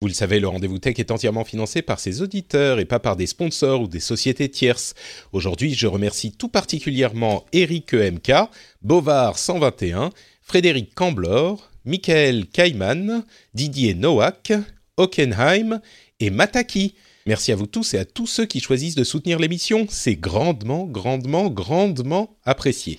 Vous le savez, le rendez-vous tech est entièrement financé par ses auditeurs et pas par des sponsors ou des sociétés tierces. Aujourd'hui, je remercie tout particulièrement Eric EMK, Bovard 121, Frédéric Camblor, Michael Kaiman, Didier Nowak, Hockenheim et Mataki. Merci à vous tous et à tous ceux qui choisissent de soutenir l'émission. C'est grandement, grandement, grandement apprécié.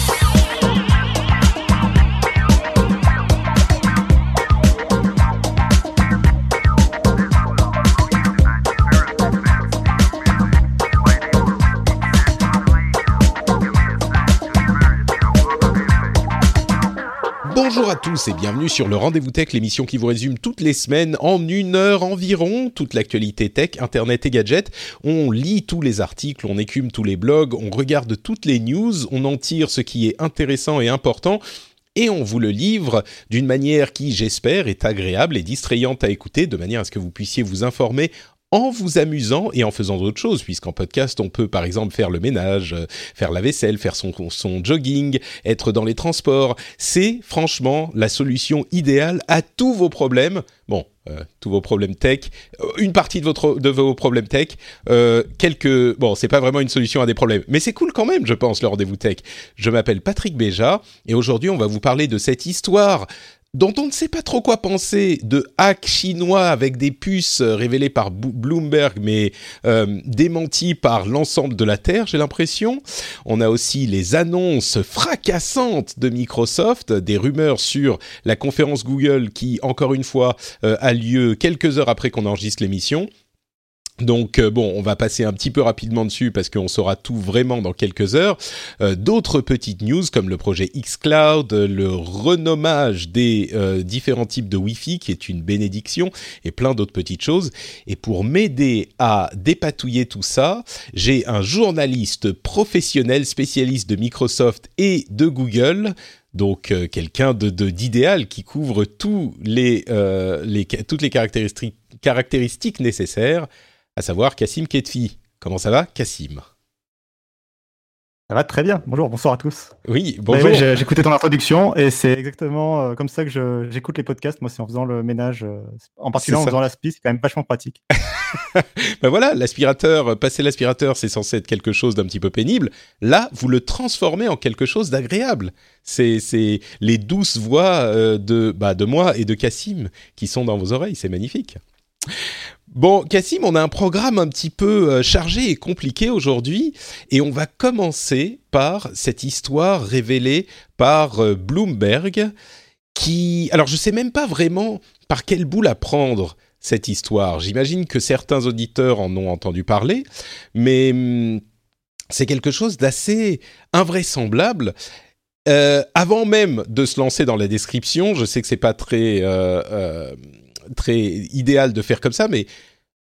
Bonjour à tous et bienvenue sur le Rendez-vous Tech, l'émission qui vous résume toutes les semaines en une heure environ toute l'actualité tech, internet et gadgets. On lit tous les articles, on écume tous les blogs, on regarde toutes les news, on en tire ce qui est intéressant et important et on vous le livre d'une manière qui, j'espère, est agréable et distrayante à écouter, de manière à ce que vous puissiez vous informer en vous amusant et en faisant d'autres choses, puisqu'en podcast, on peut par exemple faire le ménage, euh, faire la vaisselle, faire son, son jogging, être dans les transports. C'est franchement la solution idéale à tous vos problèmes. Bon, euh, tous vos problèmes tech, euh, une partie de, votre, de vos problèmes tech, euh, quelques... Bon, c'est pas vraiment une solution à des problèmes, mais c'est cool quand même, je pense, le rendez-vous tech. Je m'appelle Patrick Béja, et aujourd'hui, on va vous parler de cette histoire dont on ne sait pas trop quoi penser, de hacks chinois avec des puces révélées par Bloomberg, mais euh, démenties par l'ensemble de la Terre, j'ai l'impression. On a aussi les annonces fracassantes de Microsoft, des rumeurs sur la conférence Google qui, encore une fois, euh, a lieu quelques heures après qu'on enregistre l'émission. Donc euh, bon, on va passer un petit peu rapidement dessus parce qu'on saura tout vraiment dans quelques heures. Euh, D'autres petites news comme le projet xCloud, le renommage des euh, différents types de Wi-Fi qui est une bénédiction et plein d'autres petites choses. Et pour m'aider à dépatouiller tout ça, j'ai un journaliste professionnel spécialiste de Microsoft et de Google donc quelqu'un d'idéal qui couvre toutes les caractéristiques nécessaires à savoir Cassim Ketfi. Comment ça va, Cassim Ça va très bien. Bonjour, bonsoir à tous. Oui, bonjour. Oui, oui, J'écoutais ton introduction et c'est exactement euh, comme ça que j'écoute les podcasts. Moi, c'est en faisant le ménage, euh, en particulier en faisant l'aspi, c'est quand même vachement pratique. ben voilà, l'aspirateur, passer l'aspirateur, c'est censé être quelque chose d'un petit peu pénible. Là, vous le transformez en quelque chose d'agréable. C'est les douces voix euh, de, bah, de moi et de Cassim qui sont dans vos oreilles. C'est magnifique. Bon, Cassim, on a un programme un petit peu euh, chargé et compliqué aujourd'hui, et on va commencer par cette histoire révélée par euh, Bloomberg, qui... Alors, je sais même pas vraiment par quel bout la prendre, cette histoire. J'imagine que certains auditeurs en ont entendu parler, mais hum, c'est quelque chose d'assez invraisemblable. Euh, avant même de se lancer dans la description, je sais que c'est pas très... très idéal de faire comme ça, mais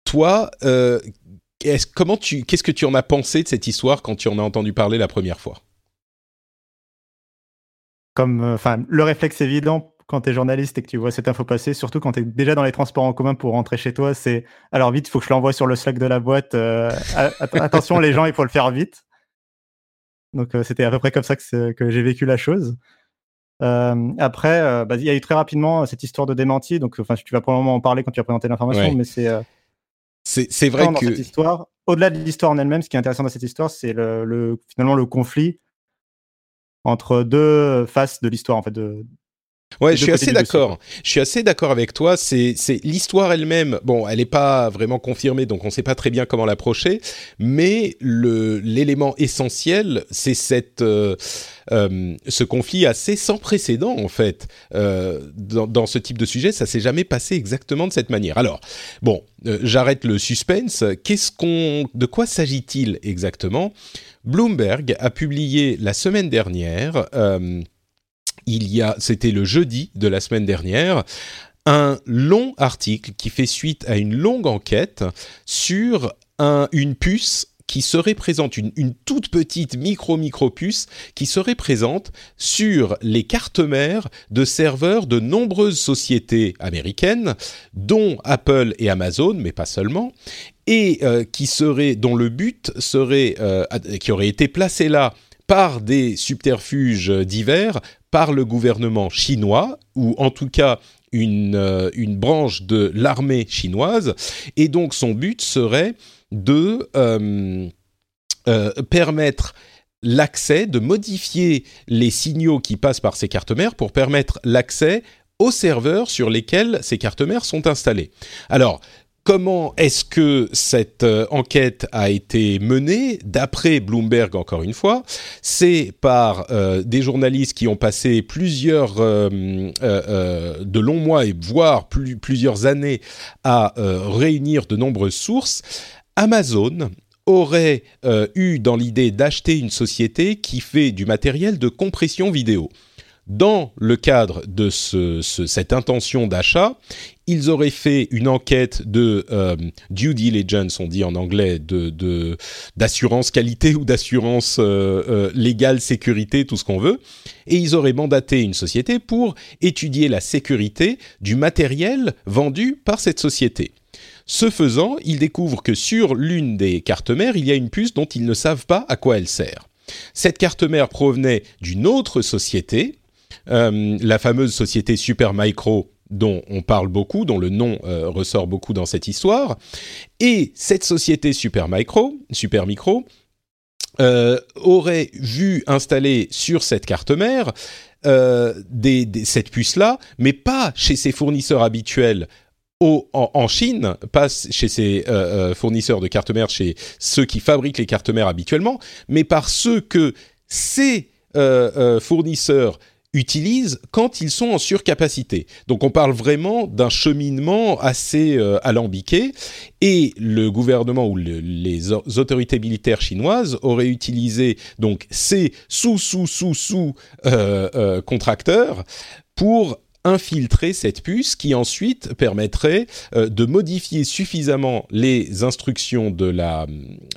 toi, euh, comment tu, qu'est-ce que tu en as pensé de cette histoire quand tu en as entendu parler la première fois? Comme, enfin, le réflexe évident quand tu es journaliste et que tu vois cette info passer, surtout quand tu es déjà dans les transports en commun pour rentrer chez toi, c'est alors vite, il faut que je l'envoie sur le Slack de la boîte. Euh, attention, les gens, il faut le faire vite. Donc, euh, c'était à peu près comme ça que j'ai vécu la chose. Euh, après, euh, bah, il y a eu très rapidement cette histoire de démenti. Donc, enfin, tu vas probablement en parler quand tu vas présenter l'information, Ouais. mais c'est euh, C'est vrai que cette histoire. Au-delà de l'histoire en elle-même, ce qui est intéressant dans cette histoire, c'est le, le- finalement le conflit entre deux faces de l'histoire, en fait, de, Ouais, je suis assez d'accord. Je suis assez d'accord avec toi. C'est, c'est l'histoire elle-même. Bon, elle n'est pas vraiment confirmée, donc on ne sait pas très bien comment l'approcher. Mais le l'élément essentiel, c'est cette euh, euh, ce conflit assez sans précédent en fait euh, dans, dans, ce type de sujet. Ça s'est jamais passé exactement de cette manière. Alors, bon, j'arrête le suspense. Qu'est-ce qu'on, de quoi s'agit-il exactement? Bloomberg a publié la semaine dernière. Il y a, c'était le jeudi de la semaine dernière, un long article qui fait suite à une longue enquête sur un, une puce qui serait présente, une, toute petite micro-micro puce qui serait présente sur les cartes mères de serveurs de nombreuses sociétés américaines, dont Apple et Amazon, mais pas seulement, et euh, qui serait, dont le but serait, euh, qui aurait été placé là par des subterfuges divers par le gouvernement chinois, ou en tout cas une, euh, une branche de l'armée chinoise, et donc son but serait de euh, euh, permettre l'accès, de modifier les signaux qui passent par ces cartes mères pour permettre l'accès aux serveurs sur lesquels ces cartes mères sont installées. Alors, Comment est-ce que cette euh, enquête a été menée? D'après Bloomberg, encore une fois, c'est par euh, des journalistes qui ont passé plusieurs euh, de longs mois et voire plusieurs années à réunir de nombreuses sources. Amazon aurait eu dans l'idée d'acheter une société qui fait du matériel de compression vidéo. Dans le cadre de cette intention d'achat, ils auraient fait une enquête de euh, due diligence, on dit en anglais, d'assurance qualité ou d'assurance euh, euh, légale, sécurité, tout ce qu'on veut, et ils auraient mandaté une société pour étudier la sécurité du matériel vendu par cette société. Ce faisant, ils découvrent que sur l'une des cartes mères, il y a une puce dont ils ne savent pas à quoi elle sert. Cette carte mère provenait d'une autre société, la fameuse société Supermicro dont on parle beaucoup, dont le nom euh, ressort beaucoup dans cette histoire. Et cette société Supermicro, Supermicro euh, aurait vu installer sur cette carte mère euh, cette puce-là, mais pas chez ses fournisseurs habituels en, Chine, pas chez ses fournisseurs de cartes mères, chez ceux qui fabriquent les cartes mères habituellement, mais par ceux que ces fournisseurs utilisent quand ils sont en surcapacité. Donc on parle vraiment d'un cheminement assez euh, alambiqué et le gouvernement ou les autorités militaires chinoises auraient utilisé donc ces sous sous sous sous euh, euh, contracteurs pour infiltrer cette puce qui ensuite permettrait euh, de modifier suffisamment les instructions de la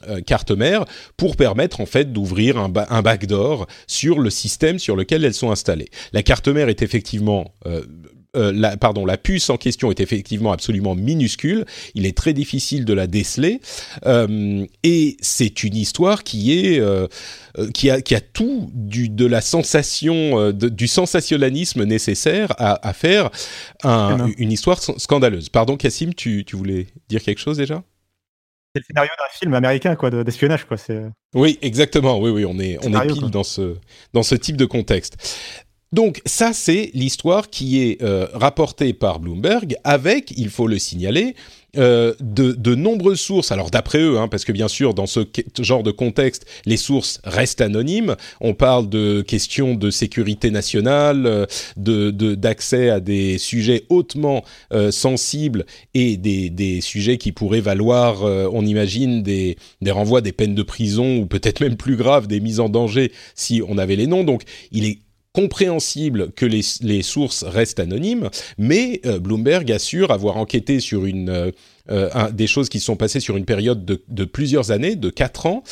euh, carte mère pour permettre en fait d'ouvrir un, un, backdoor sur le système sur lequel elles sont installées. La carte mère est effectivement euh, la, pardon, la puce en question est effectivement absolument minuscule. Il est très difficile de la déceler. Euh, et c'est une histoire qui est euh, qui a qui a tout du de la sensation du sensationnalisme nécessaire à, à faire un, une histoire scandaleuse. Pardon, Cassim, tu, tu voulais dire quelque chose déjà? C'est le scénario d'un film américain, quoi, d'espionnage, quoi. Oui, exactement. Oui, oui, on est, on est pile dans ce, dans ce type de contexte. Donc ça, c'est l'histoire qui est euh, rapportée par Bloomberg avec, il faut le signaler, euh, de, de, nombreuses sources. Alors d'après eux, hein, parce que bien sûr, dans ce genre de contexte, les sources restent anonymes. On parle de questions de sécurité nationale, euh, de d'accès à des sujets hautement sensibles et des, des, sujets qui pourraient valoir, on imagine, des, des renvois, des peines de prison ou peut-être même plus grave, des mises en danger si on avait les noms. Donc il est compréhensible que les, sources restent anonymes, mais euh, Bloomberg assure avoir enquêté sur une, euh, euh, des choses qui sont passées sur une période de, de plusieurs années, de 4 ans,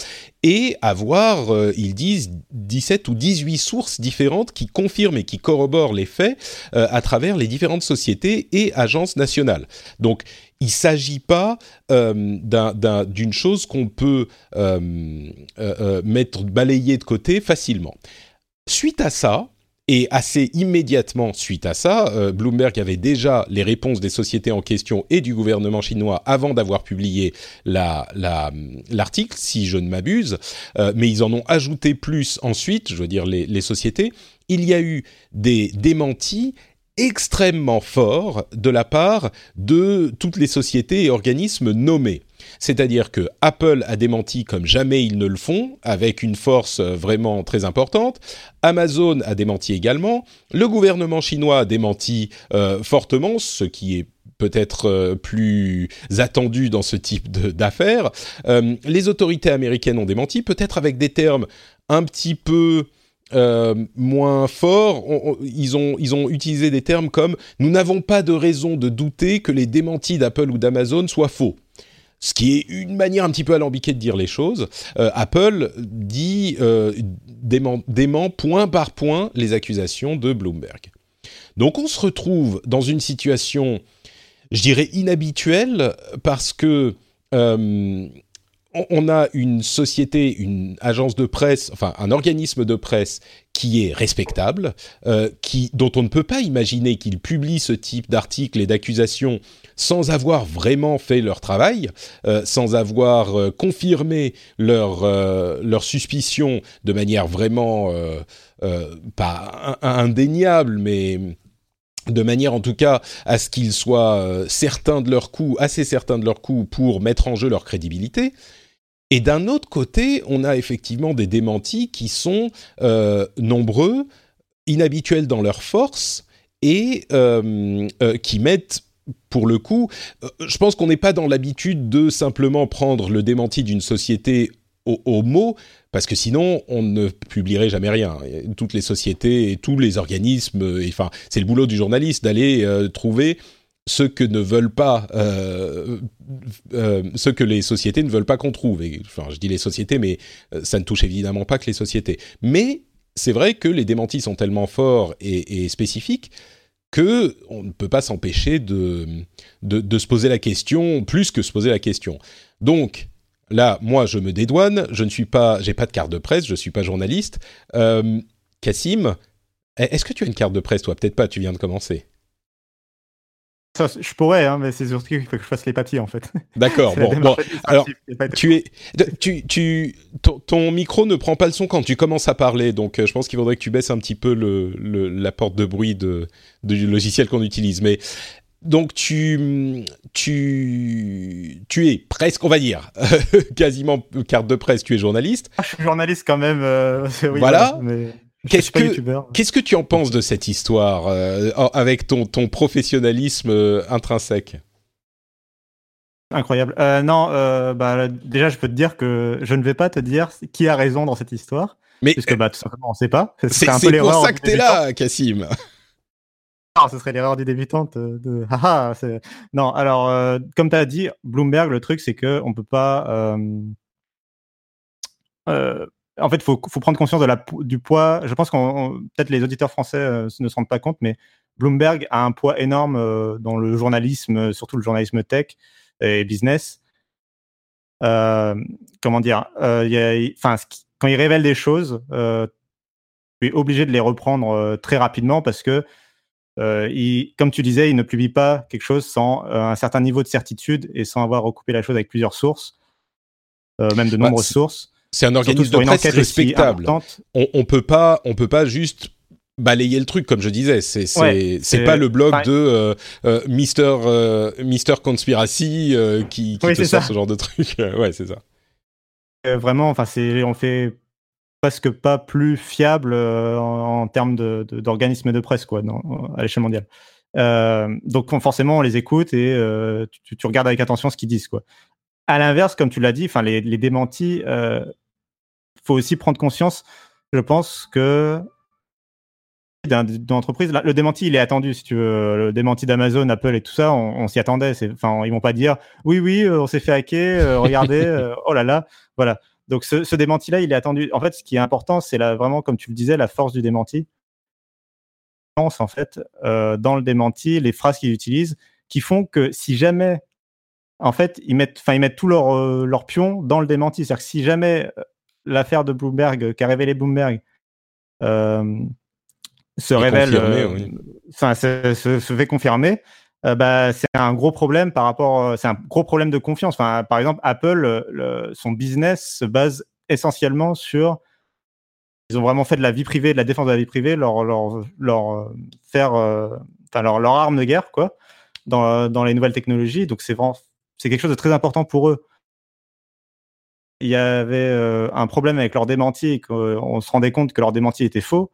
et avoir, ils disent, 17 ou 18 sources différentes qui confirment et qui corroborent les faits à travers les différentes sociétés et agences nationales. Donc, il ne s'agit pas d'une chose qu'on peut mettre, balayer de côté facilement. Suite à ça, Et assez immédiatement suite à ça, euh, Bloomberg avait déjà les réponses des sociétés en question et du gouvernement chinois avant d'avoir publié l'article, si je ne m'abuse. Euh, mais ils en ont ajouté plus ensuite, je veux dire les, les sociétés. Il y a eu des démentis extrêmement forts de la part de toutes les sociétés et organismes nommés. C'est-à-dire que Apple a démenti comme jamais ils ne le font, avec une force euh, vraiment très importante. Amazon a démenti également. Le gouvernement chinois a démenti euh, fortement, ce qui est peut-être euh, plus attendu dans ce type d'affaires. les autorités américaines ont démenti, peut-être avec des termes un petit peu moins forts. ils, ont, ils ont utilisé des termes comme nous n'avons pas de raison de douter que les démentis d'Apple ou d'Amazon soient faux ce qui est une manière un petit peu alambiquée de dire les choses. Euh, Apple dit euh, dément, point par point les accusations de Bloomberg. Donc on se retrouve dans une situation, je dirais, inhabituelle parce que euh, on a une société, une agence de presse, enfin un organisme de presse qui est respectable, euh, qui, dont on ne peut pas imaginer qu'ils publient ce type d'articles et d'accusations sans avoir vraiment fait leur travail, euh, sans avoir euh, confirmé leur, leur suspicion de manière vraiment pas indéniable, mais de manière en tout cas à ce qu'ils soient certains de leur coup, assez certains de leur coup pour mettre en jeu leur crédibilité. Et d'un autre côté, on a effectivement des démentis qui sont euh, nombreux, inhabituels dans leur force et euh, euh, qui mettent pour le coup, je pense qu'on n'est pas dans l'habitude de simplement prendre le démenti d'une société au, mot, parce que sinon on ne publierait jamais rien. Toutes les sociétés et tous les organismes, enfin, c'est le boulot du journaliste d'aller trouver ce que ne veulent pas, euh, euh, que les sociétés ne veulent pas qu'on trouve. Je dis les sociétés, mais euh, ça ne touche évidemment pas que les sociétés. Mais c'est vrai que les démentis sont tellement forts et, spécifiques que on ne peut pas s'empêcher de, de, se poser la question, plus que se poser la question. Donc là, moi, je me dédouane. Je ne suis pas, j'ai pas de carte de presse. Je suis pas journaliste. Cassim, est-ce que tu as une carte de presse toi? Peut-être pas. Tu viens de commencer je pourrais, hein, mais c'est surtout qu'il faut que je fasse les papiers en fait. D'accord. bon, alors tu es, tu, tu, ton, micro ne prend pas le son quand tu commences à parler, donc euh, je pense qu'il faudrait que tu baisses un petit peu le, la porte de bruit de, du logiciel qu'on utilise. Mais donc tu, tu, tu es presque, on va dire, quasiment carte de presse. Tu es journaliste. Ah, je suis journaliste quand même. Euh, voilà. Qu'est-ce que, qu'est-ce que tu en penses de cette histoire euh, avec ton, ton professionnalisme euh, intrinsèque? Incroyable. Euh, non, bah, déjà, je peux te dire que je ne vais pas te dire qui a raison dans cette histoire. Mais puisque bah, tout simplement, on ne sait pas. C'est, un peu pour ça que tu es là, Cassim. Non, ce serait l'erreur du débutante de. Ah, non, alors, comme tu as dit, Bloomberg, le truc, c'est qu'on ne peut pas en fait, il faut, prendre conscience de la, du poids. Je pense qu'on peut-être les auditeurs français euh, ne se rendent pas compte, mais Bloomberg a un poids énorme euh, dans le journalisme, surtout le journalisme tech et business. Euh, comment dire Enfin, quand il révèle des choses, tu es obligé de les reprendre très rapidement parce que, il, comme tu disais, il ne publie pas quelque chose sans un certain niveau de certitude et sans avoir recoupé la chose avec plusieurs sources, même de bah, nombreuses sources. C'est un organisme de presse respectable. On, on peut pas, on peut pas juste balayer le truc comme je disais. C'est c'est pas le blog de euh, euh, Mister euh, Mister Conspiracy qui, qui te sort ce genre de truc. Ouais c'est ça. Vraiment enfin c'est on fait presque pas plus fiable en, termes d'organismes de, de, presse quoi à l'échelle mondiale. Donc forcément on les écoute et tu, tu, regardes avec attention ce qu'ils disent quoi. À l'inverse, comme tu l'as dit, enfin les, les démentis, euh, faut aussi prendre conscience. Je pense que d'entreprise, le démenti, il est attendu, si tu veux. Le démenti d'Amazon, Apple et tout ça, on, s'y attendait. Enfin, ils vont pas dire, oui, oui, euh, on s'est fait hacker, euh, regardez, euh, oh là là, voilà. Donc, ce, ce démenti-là, il est attendu. En fait, ce qui est important, c'est vraiment, comme tu le disais, la force du démenti. En fait, dans le démenti, les phrases qu'ils utilisent, qui font que si jamais en fait, ils mettent, enfin, ils mettent tout leur, leur pion dans le démenti. C'est-à-dire que si jamais l'affaire de Bloomberg, qu'a révélé Bloomberg, euh, se révèle, enfin, se, se, fait confirmer, bah, c'est un gros problème par rapport, c'est un gros problème de confiance. Enfin, par exemple, Apple, le, son business se base essentiellement sur ils ont vraiment fait de la vie privée, de la défense de la vie privée, leur, leur, leur faire, enfin leur, leur arme de guerre, quoi, dans, dans les nouvelles technologies. Donc c'est vraiment, c'est quelque chose de très important pour eux. Il y avait un problème avec leur démenti et qu'on se rendait compte que leur démenti était faux.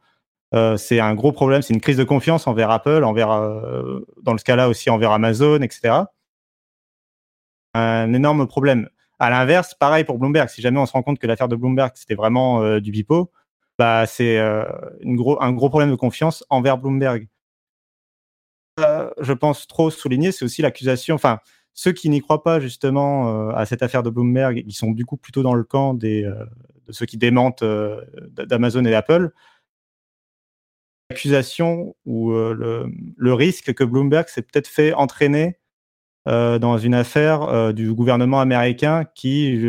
Euh, c'est un gros problème, c'est une crise de confiance envers Apple, envers, dans ce cas-là aussi envers Amazon, etc. Un énorme problème. À l'inverse, pareil pour Bloomberg. Si jamais on se rend compte que l'affaire de Bloomberg c'était vraiment du bipo, bah c'est un gros problème de confiance envers Bloomberg. je pense trop souligner, c'est aussi l'accusation. Enfin, ceux qui n'y croient pas justement à cette affaire de Bloomberg, ils sont du coup plutôt dans le camp des, de ceux qui démentent d'Amazon et d'Apple. L'accusation ou le, le, risque que Bloomberg s'est peut-être fait entraîner euh, dans une affaire euh, du gouvernement américain qui,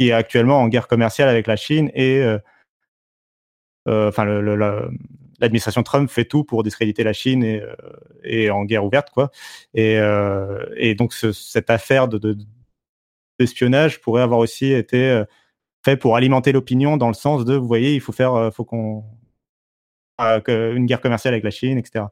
est actuellement en guerre commerciale avec la Chine et enfin l'administration Trump fait tout pour discréditer la Chine et, et en guerre ouverte quoi et, et donc cette affaire de, d'espionnage pourrait avoir aussi été fait pour alimenter l'opinion dans le sens de vous voyez il faut faire faut qu'on une guerre commerciale avec la Chine, etc.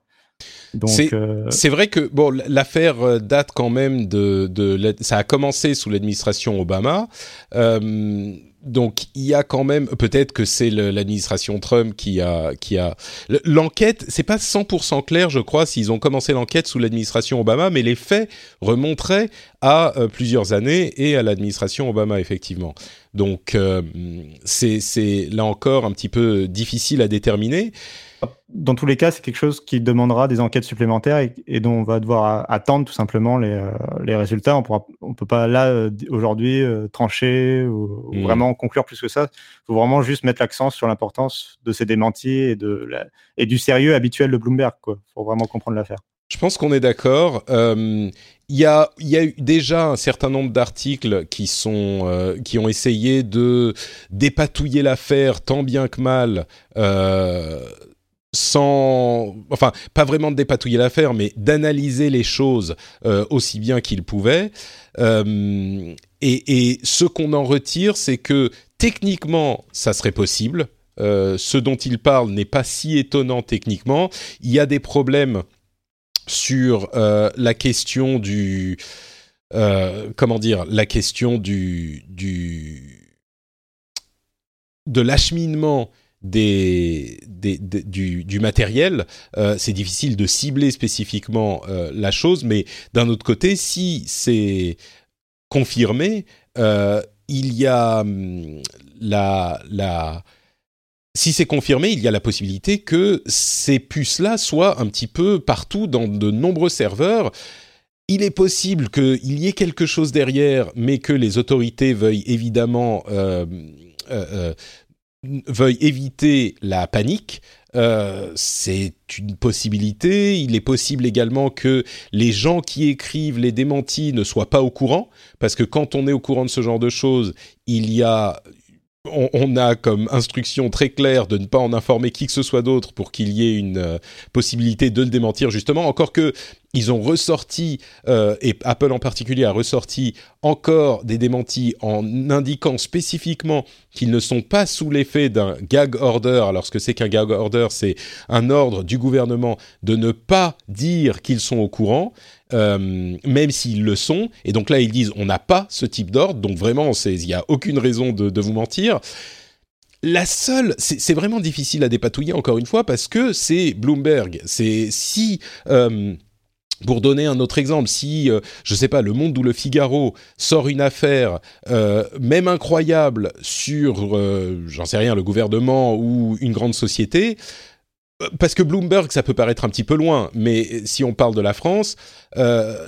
Euh, c'est vrai que bon, l'affaire euh, date quand même de, de, ça a commencé sous l'administration Obama. Euh, donc il y a quand même peut-être que c'est l'administration Trump qui a qui a l'enquête c'est pas 100% clair je crois s'ils ont commencé l'enquête sous l'administration Obama mais les faits remonteraient à plusieurs années et à l'administration Obama effectivement donc c'est là encore un petit peu difficile à déterminer dans tous les cas, c'est quelque chose qui demandera des enquêtes supplémentaires et, dont on va devoir attendre tout simplement les, euh, les résultats. On ne peut pas là euh, aujourd'hui euh, trancher ou, mmh. vraiment conclure plus que ça. Il faut vraiment juste mettre l'accent sur l'importance de ces démentis et, de et du sérieux habituel de Bloomberg. Il faut vraiment comprendre l'affaire. Je pense qu'on est d'accord. Il y, a, y a eu déjà un certain nombre d'articles qui sont qui ont essayé de dépatouiller l'affaire tant bien que mal sans, enfin, pas vraiment de dépatouiller l'affaire, mais d'analyser les choses euh, aussi bien qu'il pouvait. Euh, et, ce qu'on en retire, c'est que techniquement, ça serait possible. Euh, ce dont il parle n'est pas si étonnant techniquement. Il y a des problèmes sur la question du, comment dire, la question du, du de l'acheminement des, du, matériel, euh, c'est difficile de cibler spécifiquement euh, la chose, mais d'un autre côté, si c'est confirmé, euh, il y a hum, la, si c'est confirmé, il y a la possibilité que ces puces-là soient un petit peu partout dans de nombreux serveurs. Il est possible qu'il y ait quelque chose derrière, mais que les autorités veuillent évidemment veuille éviter la panique, euh, c'est une possibilité. Il est possible également que les gens qui écrivent les démentis ne soient pas au courant, parce que quand on est au courant de ce genre de choses, il y a on, a comme instruction très claire de ne pas en informer qui que ce soit d'autre pour qu'il y ait une euh, possibilité de le démentir justement. Encore que ils ont ressorti, euh, et Apple en particulier a ressorti encore des démentis en indiquant spécifiquement qu'ils ne sont pas sous l'effet d'un gag order. Alors ce que c'est qu'un gag order, c'est un ordre du gouvernement de ne pas dire qu'ils sont au courant. Euh, même s'ils le sont. Et donc là, ils disent on n'a pas ce type d'ordre, donc vraiment, il n'y a aucune raison de, vous mentir. La seule, c'est vraiment difficile à dépatouiller encore une fois parce que c'est Bloomberg. C'est si euh, pour donner un autre exemple, si, euh, je ne sais pas, Le Monde ou Le Figaro sort une affaire, même incroyable, sur, j'en sais rien, le gouvernement ou une grande société, parce que Bloomberg, ça peut paraître un petit peu loin, mais si on parle de la France, euh,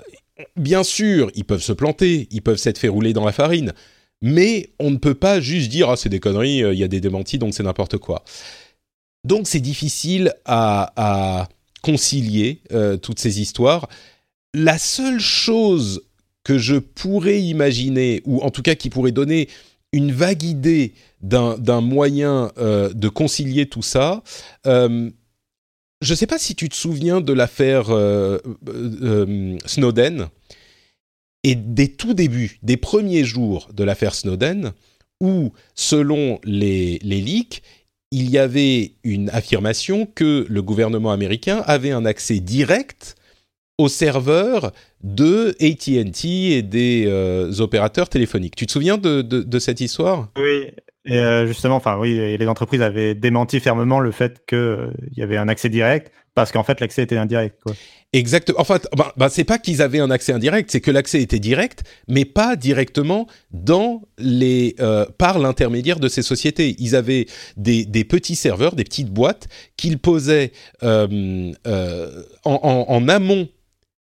bien sûr, ils peuvent se planter, ils peuvent s'être fait rouler dans la farine, mais on ne peut pas juste dire ah c'est des conneries, euh, il y a des démentis donc c'est n'importe quoi. Donc c'est difficile à, concilier euh, toutes ces histoires. La seule chose que je pourrais imaginer, ou en tout cas qui pourrait donner une vague idée d'un moyen de concilier tout ça. je ne sais pas si tu te souviens de l'affaire Snowden et des tout débuts, des premiers jours de l'affaire Snowden, où, selon les, les leaks, il y avait une affirmation que le gouvernement américain avait un accès direct aux serveurs de AT&T et des euh, opérateurs téléphoniques. Tu te souviens de, cette histoire? Oui, euh, justement, oui, les entreprises avaient démenti fermement le fait qu'il euh, y avait un accès direct parce qu'en fait l'accès était indirect. Exactement. En fait, bah, bah, c'est pas qu'ils avaient un accès indirect, c'est que l'accès était direct, mais pas directement euh, par l'intermédiaire de ces sociétés. Ils avaient des, petits serveurs, des petites boîtes qu'ils posaient euh, euh, en amont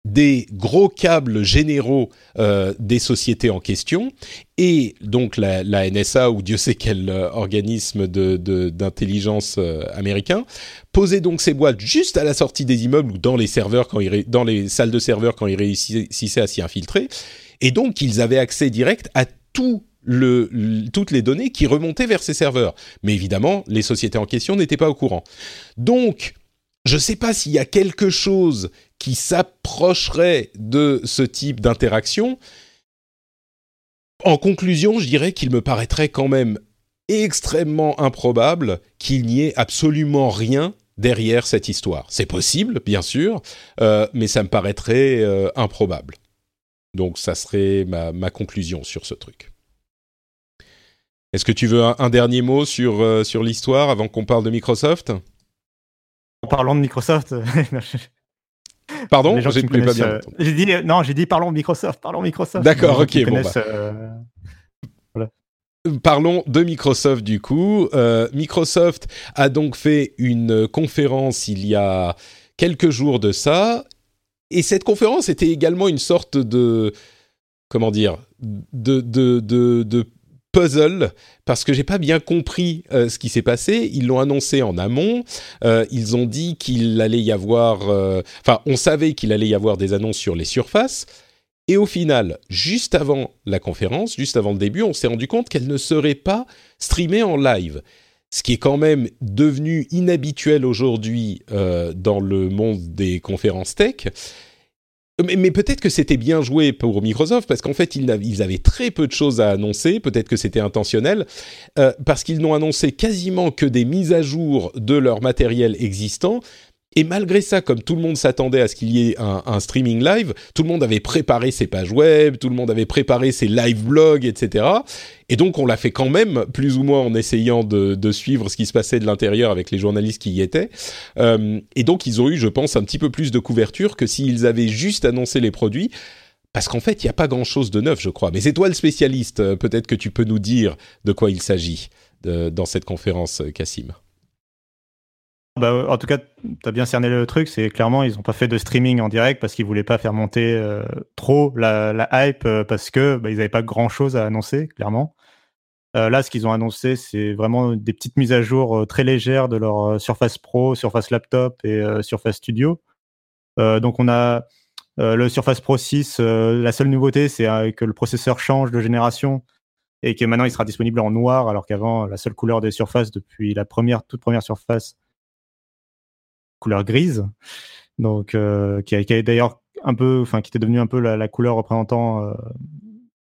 des gros câbles généraux euh, des sociétés en question et donc la, la, NSA ou Dieu sait quel euh, organisme d'intelligence de, euh, américain posait donc ces boîtes juste à la sortie des immeubles ou dans les serveurs quand ils, dans les salles de serveurs quand ils réussissaient à s'y infiltrer et donc ils avaient accès direct à tout le, toutes les données qui remontaient vers ces serveurs. Mais évidemment, les sociétés en question n'étaient pas au courant. Donc, je ne sais pas s'il y a quelque chose qui s'approcherait de ce type d'interaction. En conclusion, je dirais qu'il me paraîtrait quand même extrêmement improbable qu'il n'y ait absolument rien derrière cette histoire. C'est possible, bien sûr, euh, mais ça me paraîtrait euh, improbable. Donc ça serait ma, conclusion sur ce truc. Est-ce que tu veux un, dernier mot euh, sur l'histoire avant qu'on parle de Microsoft? Parlons de Microsoft. Pardon, j'ai pas bien. Euh, j'ai dit non, j'ai dit parlons Microsoft, parlons Microsoft. D'accord, ok, bon. Bah. Euh, parlons de Microsoft du coup. Euh, Microsoft a donc fait une conférence il y a quelques jours de ça, et cette conférence était également une sorte de comment dire de de, de, de puzzle parce que j'ai pas bien compris euh, ce qui s'est passé. Ils l'ont annoncé en amont. Euh, ils ont dit qu'il allait y avoir, euh, enfin, on savait qu'il allait y avoir des annonces sur les surfaces. Et au final, juste avant la conférence, juste avant le début, on s'est rendu compte qu'elle ne serait pas streamée en live. Ce qui est quand même devenu inhabituel aujourd'hui dans le monde des conférences tech. Mais, peut-être que c'était bien joué pour Microsoft parce qu'en fait ils, avaient très peu de choses à annoncer. Peut-être que c'était intentionnel euh, parce qu'ils n'ont annoncé quasiment que des mises à jour de leur matériel existant et malgré ça, comme tout le monde s'attendait à ce qu'il y ait un, streaming live, tout le monde avait préparé ses pages web, tout le monde avait préparé ses live blogs, etc. Et donc on l'a fait quand même, plus ou moins en essayant de, suivre ce qui se passait de l'intérieur avec les journalistes qui y étaient. Euh, et donc ils ont eu, je pense, un petit peu plus de couverture que s'ils avaient juste annoncé les produits. Parce qu'en fait, il n'y a pas grand-chose de neuf, je crois. Mais c'est toi le spécialiste. Euh, peut-être que tu peux nous dire de quoi il s'agit dans cette conférence, Cassim. Bah, en tout cas, tu as bien cerné le truc. C'est clairement, ils n'ont pas fait de streaming en direct parce qu'ils voulaient pas faire monter euh, trop la, hype euh, parce que bah, ils n'avaient pas grand chose à annoncer, clairement. Euh, là, ce qu'ils ont annoncé, c'est vraiment des petites mises à jour très légères de leur Surface Pro, Surface Laptop et Surface Studio. donc, on a le Surface Pro 6. la seule nouveauté, c'est que le processeur change de génération et que maintenant il sera disponible en noir, alors qu'avant, la seule couleur des surfaces depuis la première, toute première surface, couleur grise, donc euh, qui, a, d'ailleurs un peu, enfin qui était devenu un peu la, couleur représentant, euh,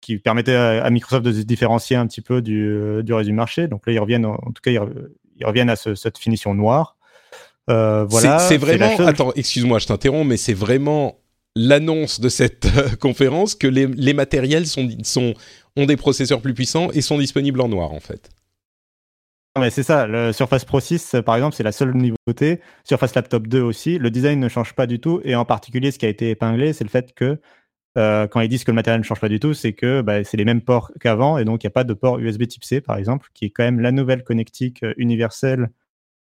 qui permettait à, Microsoft de se différencier un petit peu du, euh, du reste du marché. Donc là, ils reviennent, en, tout cas, ils, reviennent à cette finition noire. voilà. C'est vraiment. Attends, excuse-moi, je t'interromps, mais c'est vraiment l'annonce de cette conférence que les, les matériels sont, sont, ont des processeurs plus puissants et sont disponibles en noir, en fait mais c'est ça, le Surface Pro 6, par exemple, c'est la seule nouveauté. Surface Laptop 2 aussi, le design ne change pas du tout. Et en particulier, ce qui a été épinglé, c'est le fait que euh, quand ils disent que le matériel ne change pas du tout, c'est que bah, c'est les mêmes ports qu'avant. Et donc, il n'y a pas de port USB type C, par exemple, qui est quand même la nouvelle connectique euh, universelle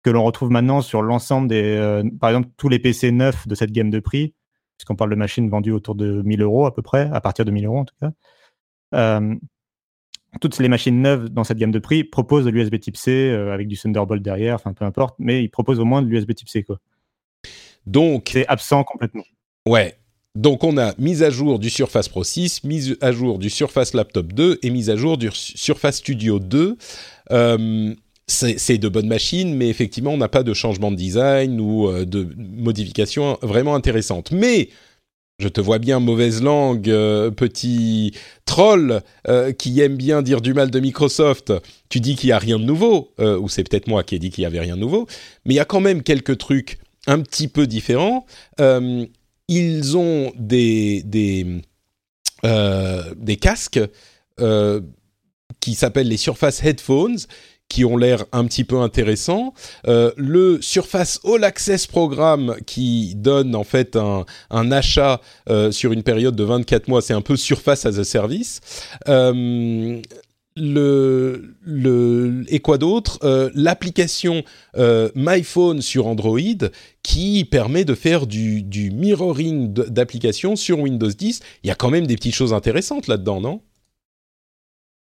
que l'on retrouve maintenant sur l'ensemble des. Euh, par exemple, tous les PC neufs de cette gamme de prix, puisqu'on parle de machines vendues autour de 1000 euros à peu près, à partir de 1000 euros en tout cas toutes les machines neuves dans cette gamme de prix proposent de l'USB Type C euh, avec du Thunderbolt derrière, enfin peu importe, mais ils proposent au moins de l'USB Type C quoi. Donc c'est absent complètement. Ouais. Donc on a mise à jour du Surface Pro 6, mise à jour du Surface Laptop 2 et mise à jour du Surface Studio 2. Euh, c'est de bonnes machines, mais effectivement, on n'a pas de changement de design ou euh, de modification vraiment intéressante. Mais je te vois bien mauvaise langue, euh, petit troll euh, qui aime bien dire du mal de Microsoft. Tu dis qu'il n'y a rien de nouveau, ou c'est peut-être moi qui ai dit qu'il n'y avait rien de nouveau, mais il y a quand même quelques trucs un petit peu différents. ils ont des, des, des casques qui s'appellent les Surface Headphones qui ont l'air un petit peu intéressants. Euh, le Surface All Access Programme qui donne en fait un, un achat euh, sur une période de 24 mois, c'est un peu Surface as a Service. Euh, et quoi d'autre? L'application MyPhone sur Android qui permet de faire du mirroring d'applications sur Windows 10. Il y a quand même des petites choses intéressantes là-dedans, non?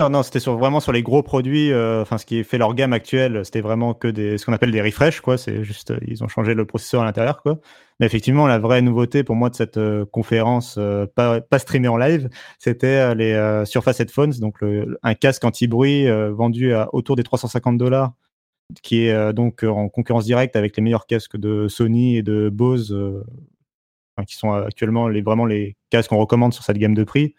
Non, non, c'était vraiment sur les gros produits. Euh, enfin, ce qui fait leur gamme actuelle, c'était vraiment que des, ce qu'on appelle des refresh, quoi. C'est juste, euh, ils ont changé le processeur à l'intérieur, quoi. Mais effectivement, la vraie nouveauté pour moi de cette euh, conférence, pas, streamée en live, c'était les Surface Headphones, donc un casque anti-bruit vendu à autour des 350 dollars, qui est donc en concurrence directe avec les meilleurs casques de Sony et de Bose, qui sont actuellement les, vraiment les casques qu'on recommande sur cette gamme de prix.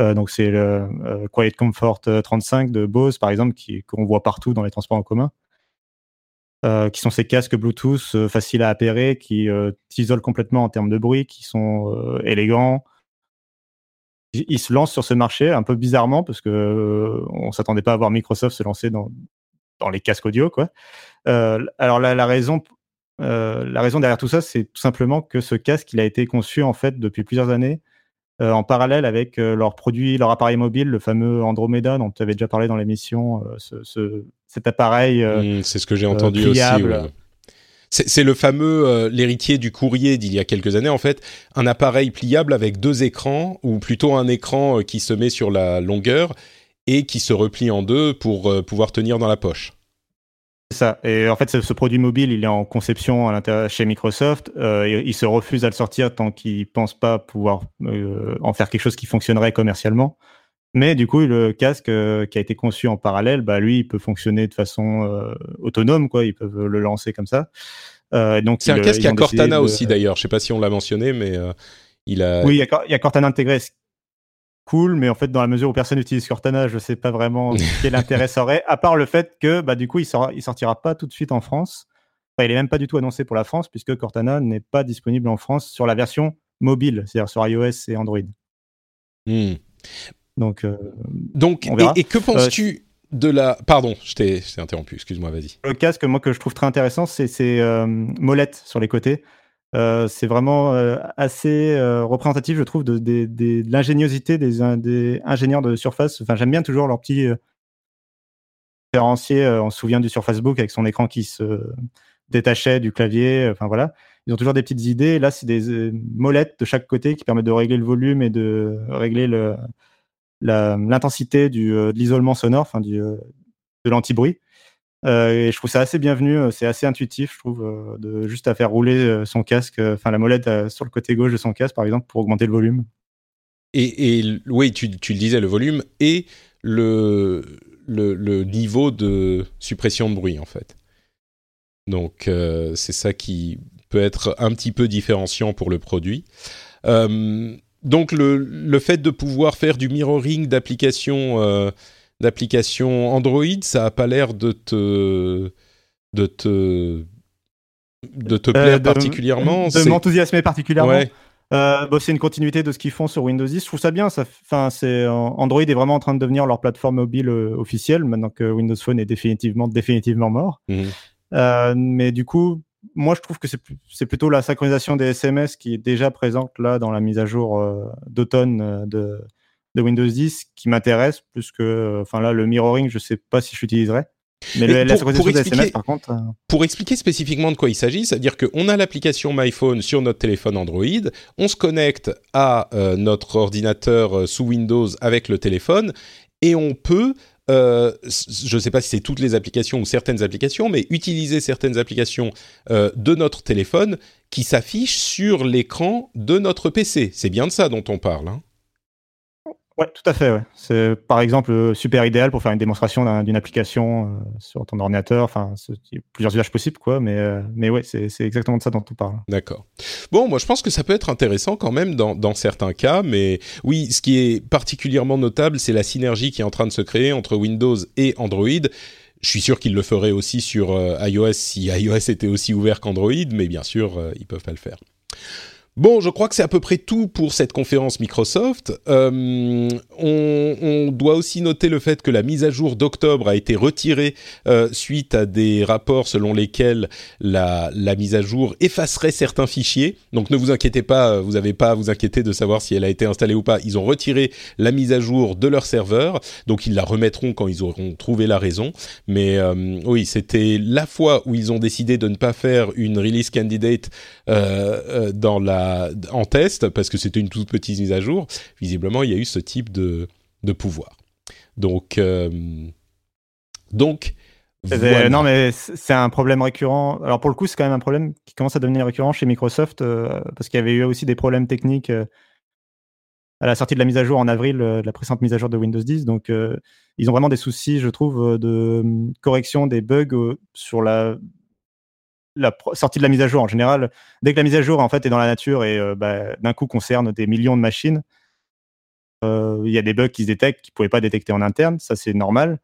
Euh, donc c'est le euh, Quiet Comfort 35 euh, de Bose par exemple qu'on voit partout dans les transports en commun. qui sont ces casques Bluetooth faciles à appairer, qui t'isolent complètement en termes de bruit, qui sont élégants. Ils se lancent sur ce marché un peu bizarrement parce que on s'attendait pas à voir Microsoft se lancer dans, dans les casques audio quoi. alors la, la raison la raison derrière tout ça, c'est tout simplement que ce casque, il a été conçu en fait depuis plusieurs années euh, en parallèle avec euh, leur produit, leur appareil mobile, le fameux Andromeda dont tu avais déjà parlé dans l'émission, euh, ce, cet appareil. Mmh, c'est ce que j'ai entendu aussi. C'est le fameux l'héritier du courrier d'il y a quelques années en fait, un appareil pliable avec deux écrans ou plutôt un écran qui se met sur la longueur et qui se replie en deux pour pouvoir tenir dans la poche. C'est ça. Et en fait, ce, produit mobile, il est en conception à l'intérieur chez Microsoft. Euh, il se refuse à le sortir tant qu'il pense pas pouvoir euh, en faire quelque chose qui fonctionnerait commercialement. Mais du coup, le casque euh, qui a été conçu en parallèle, bah lui, il peut fonctionner de façon autonome, quoi. Ils peuvent le lancer comme ça. donc c'est un casque qui a Cortana aussi d'ailleurs. Je sais pas si on l'a mentionné, mais il a. Oui, il y a, il y a Cortana intégré, cool, mais en fait, dans la mesure où personne n'utilise Cortana, je sais pas vraiment quel intérêt ça aurait, à part le fait que, bah, du coup, il, sort, il sortira pas tout de suite en France. Enfin, il est même pas du tout annoncé pour la France, puisque Cortana n'est pas disponible en France sur la version mobile, c'est-à-dire sur iOS et Android. Hmm. Donc, euh, Donc et, que penses-tu euh, de la. Pardon, je t'ai interrompu, excuse-moi, vas-y. Le casque, moi, que je trouve très intéressant, c'est ces euh, molettes sur les côtés. Euh, c'est vraiment euh, assez euh, représentatif, je trouve, de, l'ingéniosité des, ingénieurs de Surface. Enfin, j'aime bien toujours leur petit différencier. on se souvient du Surface Book avec son écran qui se détachait du clavier. Enfin voilà, ils ont toujours des petites idées. Là, c'est des molettes de chaque côté qui permettent de régler le volume et de régler l'intensité de l'isolement sonore, enfin du, de l'anti-bruit. Euh, et je trouve ça assez bienvenu, euh, c'est assez intuitif, je trouve, euh, de juste à faire rouler son casque, enfin la molette sur le côté gauche de son casque, par exemple, pour augmenter le volume. Et, oui, tu, le disais, le volume et le, niveau de suppression de bruit, en fait. Donc, c'est ça qui peut être un petit peu différenciant pour le produit. donc, le, fait de pouvoir faire du mirroring d'applications d'application Android, ça a pas l'air de te de te de te plaire euh, particulièrement. De m'enthousiasmer particulièrement. Euh, bah, c'est une continuité de ce qu'ils font sur Windows 10. Je trouve ça bien. Ça, c'est Android est vraiment en train de devenir leur plateforme mobile euh, officielle maintenant que Windows Phone est définitivement définitivement mort. Mhm. mais du coup, moi, je trouve que c'est plutôt la synchronisation des SMS qui est déjà présente là dans la mise à jour d'automne de de Windows 10 qui m'intéresse plus que, enfin là, le mirroring, je sais pas si je l'utiliserai. Mais le, la pour SMS, par contre. Euh, pour expliquer spécifiquement de quoi il s'agit, c'est-à-dire qu'on a l'application MyPhone sur notre téléphone Android, on se connecte à euh, notre ordinateur euh, sous Windows avec le téléphone et on peut euh, je ne sais pas si c'est toutes les applications ou certaines applications, mais utiliser certaines applications de notre téléphone qui s'affichent sur l'écran de notre PC. C'est bien de ça dont on parle. Hein. Ouais, tout à fait. C'est par exemple euh, super idéal pour faire une démonstration d'une application euh, sur ton ordinateur. Enfin, il y a plusieurs usages possibles, quoi. Mais, euh, mais ouais, c'est exactement de ça dont on parle. D'accord. Bon, moi, je pense que ça peut être intéressant quand même dans, dans certains cas. Mais oui, ce qui est particulièrement notable, c'est la synergie qui est en train de se créer entre Windows et Android. Je suis sûr qu'ils le feraient aussi sur iOS si iOS était aussi ouvert qu'Android, mais bien sûr, ils peuvent pas le faire. Bon, je crois que c'est à peu près tout pour cette conférence Microsoft. Euh, on, doit aussi noter le fait que la mise à jour d'octobre a été retirée euh, suite à des rapports selon lesquels la, mise à jour effacerait certains fichiers. Donc ne vous inquiétez pas, vous n'avez pas à vous inquiéter de savoir si elle a été installée ou pas. Ils ont retiré la mise à jour de leur serveur, donc ils la remettront quand ils auront trouvé la raison. Mais euh, oui, c'était la fois où ils ont décidé de ne pas faire une release candidate dans la en test parce que c'était une toute petite mise à jour. Visiblement, il y a eu ce type de, de pouvoir. Donc, euh, donc. Non, mais c'est un problème récurrent. Alors pour le coup, c'est quand même un problème qui commence à devenir récurrent chez Microsoft euh, parce qu'il y avait eu aussi des problèmes techniques euh, à la sortie de la mise à jour en avril, de la précédente mise à jour de Windows 10. Donc ils ont vraiment des soucis, je trouve, de correction des bugs sur la la sortie de la mise à jour en général, dès que la mise à jour en fait est dans la nature et euh, bah, d'un coup concerne des millions de machines, euh, il y a des bugs qui se détectent qu'ils ne pouvaient pas détecter en interne, ça c'est normal.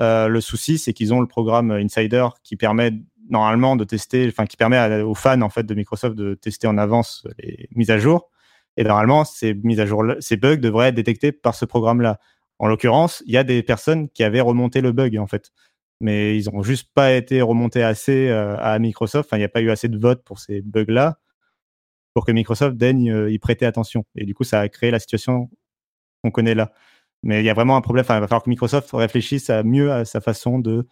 Euh, le souci, c'est qu'ils ont le programme Insider qui permet normalement de tester, enfin qui permet aux fans en fait de Microsoft de tester en avance les mises à jour. Et normalement, ces mises à jour, ces bugs devraient être détectés par ce programme-là. En l'occurrence, il y a des personnes qui avaient remonté le bug en fait mais ils n'ont juste pas été remontés assez euh, à Microsoft. Enfin, il n'y a pas eu assez de votes pour ces bugs-là pour que Microsoft daigne euh, y prêter attention. Et du coup, ça a créé la situation qu'on connaît là. Mais il y a vraiment un problème. Enfin, il va falloir que Microsoft réfléchisse à mieux à sa façon de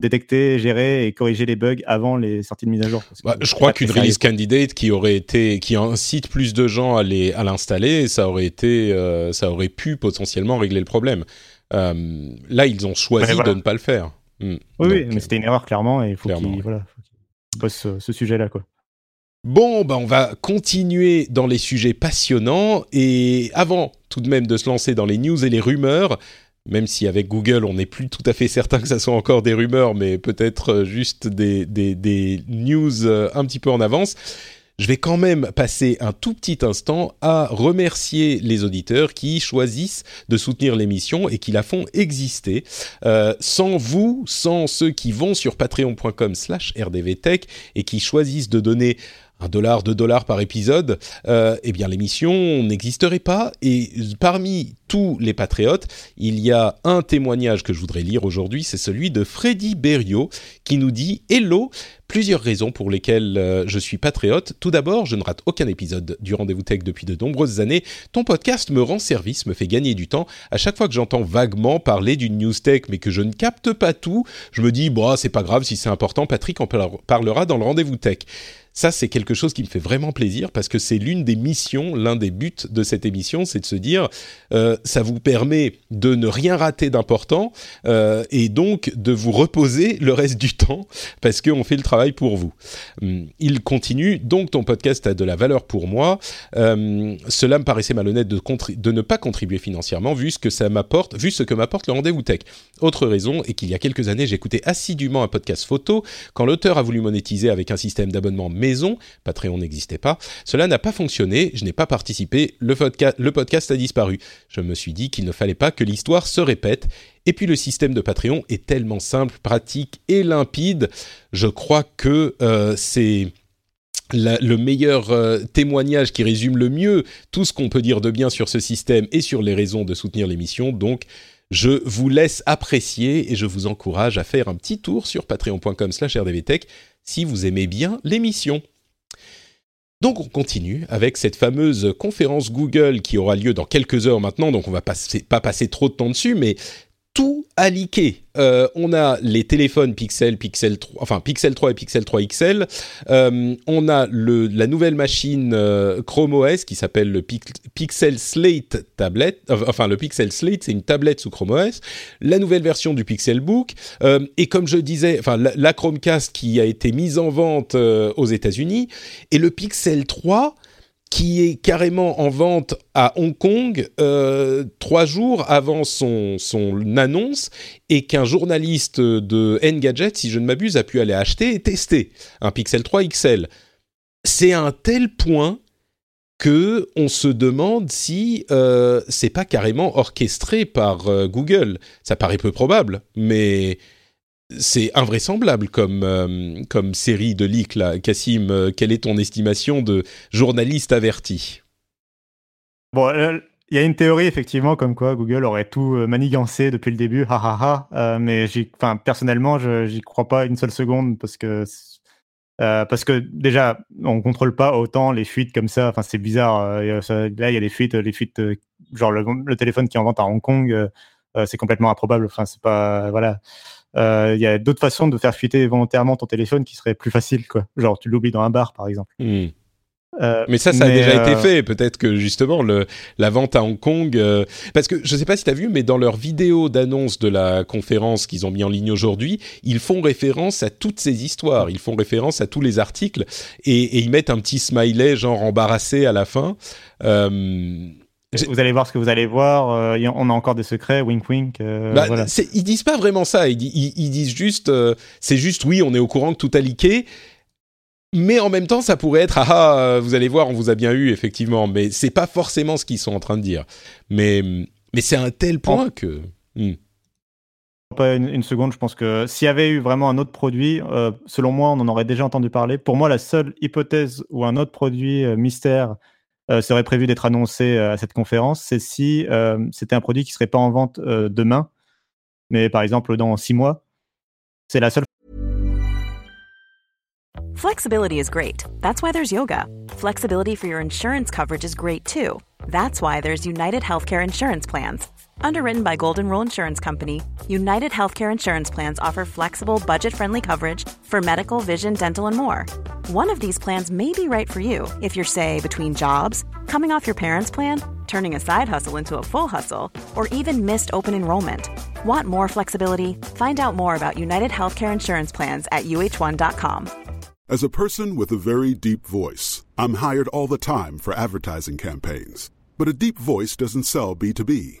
détecter, gérer et corriger les bugs avant les sorties de mise à jour. Bah, je crois qu'une release candidate qui aurait été, qui incite plus de gens à à l'installer, ça aurait été, euh, ça aurait pu potentiellement régler le problème. là, ils ont choisi de ne pas le faire. Mm. Oui, mais c'était une erreur clairement et il faut qu'il bosse ce, sujet-là. quoi. Bon, bah on va continuer dans les sujets passionnants et avant tout de même de se lancer dans les news et les rumeurs, même si avec Google on n'est plus tout à fait certain que ça soit encore des rumeurs, mais peut-être juste des, des, des news euh, un petit peu en avance je vais quand même passer un tout petit instant à remercier les auditeurs qui choisissent de soutenir l'émission et qui la font exister. Euh, sans vous, sans ceux qui vont sur patreon.com slash rdvtech et qui choisissent de donner un dollar, deux dollars par épisode, euh, eh bien l'émission n'existerait pas. Et parmi tous les patriotes, il y a un témoignage que je voudrais lire aujourd'hui, c'est celui de Freddy Berriot qui nous dit Hello, plusieurs raisons pour lesquelles euh, je suis patriote. Tout d'abord, je ne rate aucun épisode du Rendez-vous Tech depuis de nombreuses années. Ton podcast me rend service, me fait gagner du temps. À chaque fois que j'entends vaguement parler d'une news tech, mais que je ne capte pas tout, je me dis, bon, c'est pas grave, si c'est important, Patrick en parlera dans le Rendez-vous Tech. Ça, c'est quelque chose qui me fait vraiment plaisir parce que c'est l'une des missions, l'un des buts de cette émission, c'est de se dire, euh, ça vous permet de ne rien rater d'important euh, et donc de vous reposer le reste du temps parce qu'on fait le travail pour vous. Hum, il continue, donc ton podcast a de la valeur pour moi. Euh, cela me paraissait malhonnête de, de ne pas contribuer financièrement vu ce que ça m'apporte, vu ce que m'apporte le rendez-vous tech. Autre raison est qu'il y a quelques années, j'écoutais assidûment un podcast photo quand l'auteur a voulu monétiser avec un système d'abonnement maison, Patreon n'existait pas. Cela n'a pas fonctionné, je n'ai pas participé, le, podcast a disparu. Je me suis dit qu'il ne fallait pas que l'histoire se répète. Et puis le système de Patreon est tellement simple, pratique et limpide, je crois que euh, c'est... le meilleur euh, témoignage qui résume le mieux tout ce qu'on peut dire de bien sur ce système et sur les raisons de soutenir l'émission. Donc, je vous laisse apprécier et je vous encourage à faire un petit tour sur patreon.com/rdvtech si vous aimez bien l'émission. Donc on continue avec cette fameuse conférence Google qui aura lieu dans quelques heures maintenant, donc on va pas passer trop de temps dessus, mais tout a leaké. Euh, on a les téléphones Pixel, Pixel 3, enfin Pixel 3 et Pixel 3 XL. Euh, on a la nouvelle machine euh, Chrome OS qui s'appelle le Pixel Slate tablette. Enfin, le Pixel Slate, c'est une tablette sous Chrome OS. La nouvelle version du Pixel Book. et comme je disais, la, la, Chromecast qui a été mise en vente aux États-Unis et le Pixel 3 qui est carrément en vente à Hong Kong euh, trois jours avant son, son annonce et qu'un journaliste de Engadget, si je ne m'abuse, a pu aller acheter et tester un Pixel 3 XL. C'est un tel point que on se demande si euh, c'est pas carrément orchestré par euh, Google. Ça paraît peu probable, mais c'est invraisemblable comme, euh, comme série de leaks là. Cassim, euh, quelle est ton estimation de journaliste averti? Bon, euh, il y a une théorie effectivement comme quoi Google aurait tout manigancé depuis le début, ha ha ha. mais personnellement, je j'y crois pas une seule seconde parce que parce que déjà on contrôle pas autant les fuites comme ça. Enfin c'est bizarre. là il y a des fuites, les fuites genre le, le, téléphone qui est en vente à Hong Kong, c'est complètement improbable. Enfin c'est pas voilà. Euh, il y a d'autres façons de faire fuiter volontairement ton téléphone qui seraient plus faciles, quoi. Genre, tu l'oublies dans un bar, par exemple. Hmm. Euh, mais ça, ça a déjà été euh, fait. Peut-être que justement le, la vente à Hong Kong, parce que je ne sais pas si tu as vu, mais dans leur vidéo d'annonce de la conférence qu'ils ont mis en ligne aujourd'hui, ils font référence à toutes ces histoires. Ils font référence à tous les articles et, et ils mettent un petit smiley genre embarrassé à la fin. Vous allez voir ce que vous allez voir. Euh, on a encore des secrets, wink wink. Euh, bah, Ils disent pas vraiment ça. Ils, disent juste, euh, c'est juste oui, on est au courant que tout a leaké. Mais en même temps, ça pourrait être ah, ah vous allez voir, on vous a bien eu effectivement. Mais c'est pas forcément ce qu'ils sont en train de dire. Mais mais c'est un tel point que. Hmm. Pas une, seconde, je pense que s'il y avait eu vraiment un autre produit, selon moi, on en aurait déjà entendu parler. Pour moi, la seule hypothèse où un autre produit mystère euh, serait prévu d'être annoncé euh, à cette conférence, c'est si euh, c'était un produit qui serait pas en vente demain, mais par exemple dans six mois. C'est la seule. Flexibility is great. That's why there's yoga. Flexibility for your insurance coverage is great too. That's why there's United Healthcare Insurance Plans. Underwritten by Golden Rule Insurance Company, United Healthcare Insurance Plans offer flexible, budget friendly coverage for medical, vision, dental, and more. One of these plans may be right for you if you're, say, between jobs, coming off your parents' plan, turning a side hustle into a full hustle, or even missed open enrollment. Want more flexibility? Find out more about United Healthcare Insurance Plans at uh1.com. As a person with a very deep voice, I'm hired all the time for advertising campaigns. But a deep voice doesn't sell B2B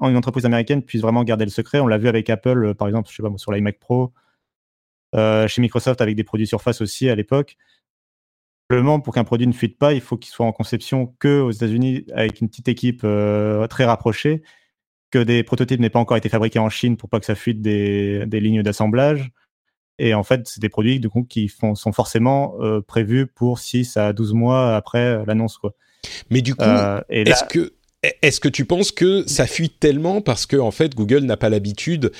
une entreprise américaine puisse vraiment garder le secret. On l'a vu avec Apple, euh, par exemple, je sais pas, sur l'iMac Pro, euh, chez Microsoft avec des produits Surface aussi à l'époque. Simplement, pour qu'un produit ne fuite pas, il faut qu'il soit en conception que aux États-Unis avec une petite équipe euh, très rapprochée, que des prototypes n'aient pas encore été fabriqués en Chine pour pas que ça fuite des, lignes d'assemblage. Et en fait, c'est des produits qui sont forcément prévus pour 6 à 12 mois après l'annonce. Mais du coup, est-ce que est-ce que tu penses que ça fuit tellement parce que en fait Google n'a pas l'habitude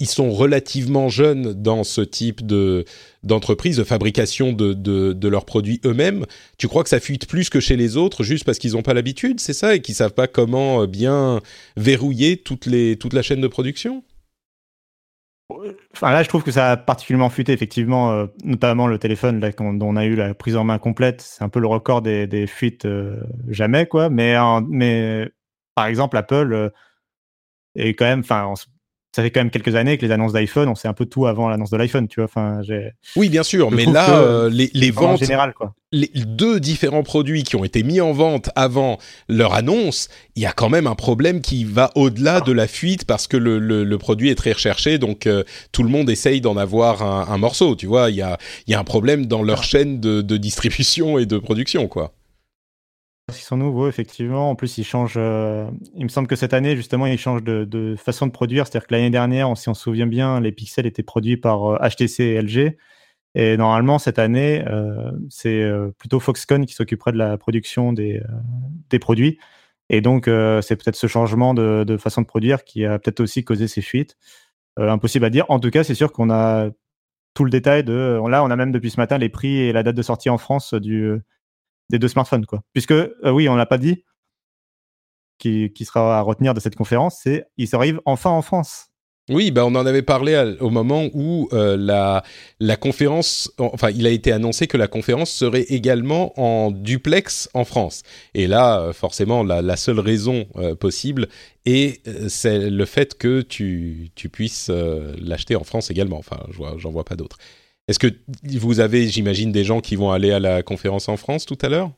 Ils sont relativement jeunes dans ce type de d'entreprise de fabrication de, de, leurs produits eux-mêmes. Tu crois que ça fuite plus que chez les autres juste parce qu'ils n'ont pas l'habitude, c'est ça, et qu'ils savent pas comment euh, bien verrouiller les toute la chaîne de production? Enfin, là, je trouve que ça a particulièrement fuité, effectivement, euh, notamment le téléphone, là, dont on a eu la prise en main complète. C'est un peu le record des, des fuites euh, jamais, quoi. Mais, mais par exemple, Apple euh, est quand même, enfin, ça fait quand même quelques années que les annonces d'iPhone, on sait un peu tout avant l'annonce de l'iPhone, tu vois. Enfin, oui, bien sûr, mais là, euh, les, les ventes, en général, quoi. les deux différents produits qui ont été mis en vente avant leur annonce, il y a quand même un problème qui va au-delà de la fuite parce que le, le, le produit est très recherché, donc euh, tout le monde essaye d'en avoir un, un, morceau, tu vois. Il y a, il y a un problème dans leur chaîne de, de distribution et de production, quoi. Ils sont nouveaux, effectivement. En plus, ils changent. Euh, il me semble que cette année, justement, ils changent de, façon de produire. C'est-à-dire que l'année dernière, si on se souvient bien, les pixels étaient produits par HTC euh, et LG. Et normalement, cette année, euh, c'est plutôt Foxconn qui s'occuperait de la production des, des produits. Et donc, c'est peut-être ce changement de, de, façon de produire qui a peut-être aussi causé ces fuites. impossible à dire. En tout cas, c'est sûr qu'on a tout le détail de. Là, on a même depuis ce matin les prix et la date de sortie en France du des deux smartphones, quoi. Puisque, euh, oui, on l'a pas dit, qui, qui, sera à retenir de cette conférence, c'est il arrive enfin en France. Oui, bah on en avait parlé au moment où euh, la, la conférence, enfin, il a été annoncé que la conférence serait également en duplex en France. Et là, euh, forcément, la, seule raison possible est c'est le fait que tu, tu puisses l'acheter en France également. Enfin, j'en vois pas d'autre. Est-ce que vous avez, j'imagine, des gens qui vont aller à la conférence en France tout à l'heure?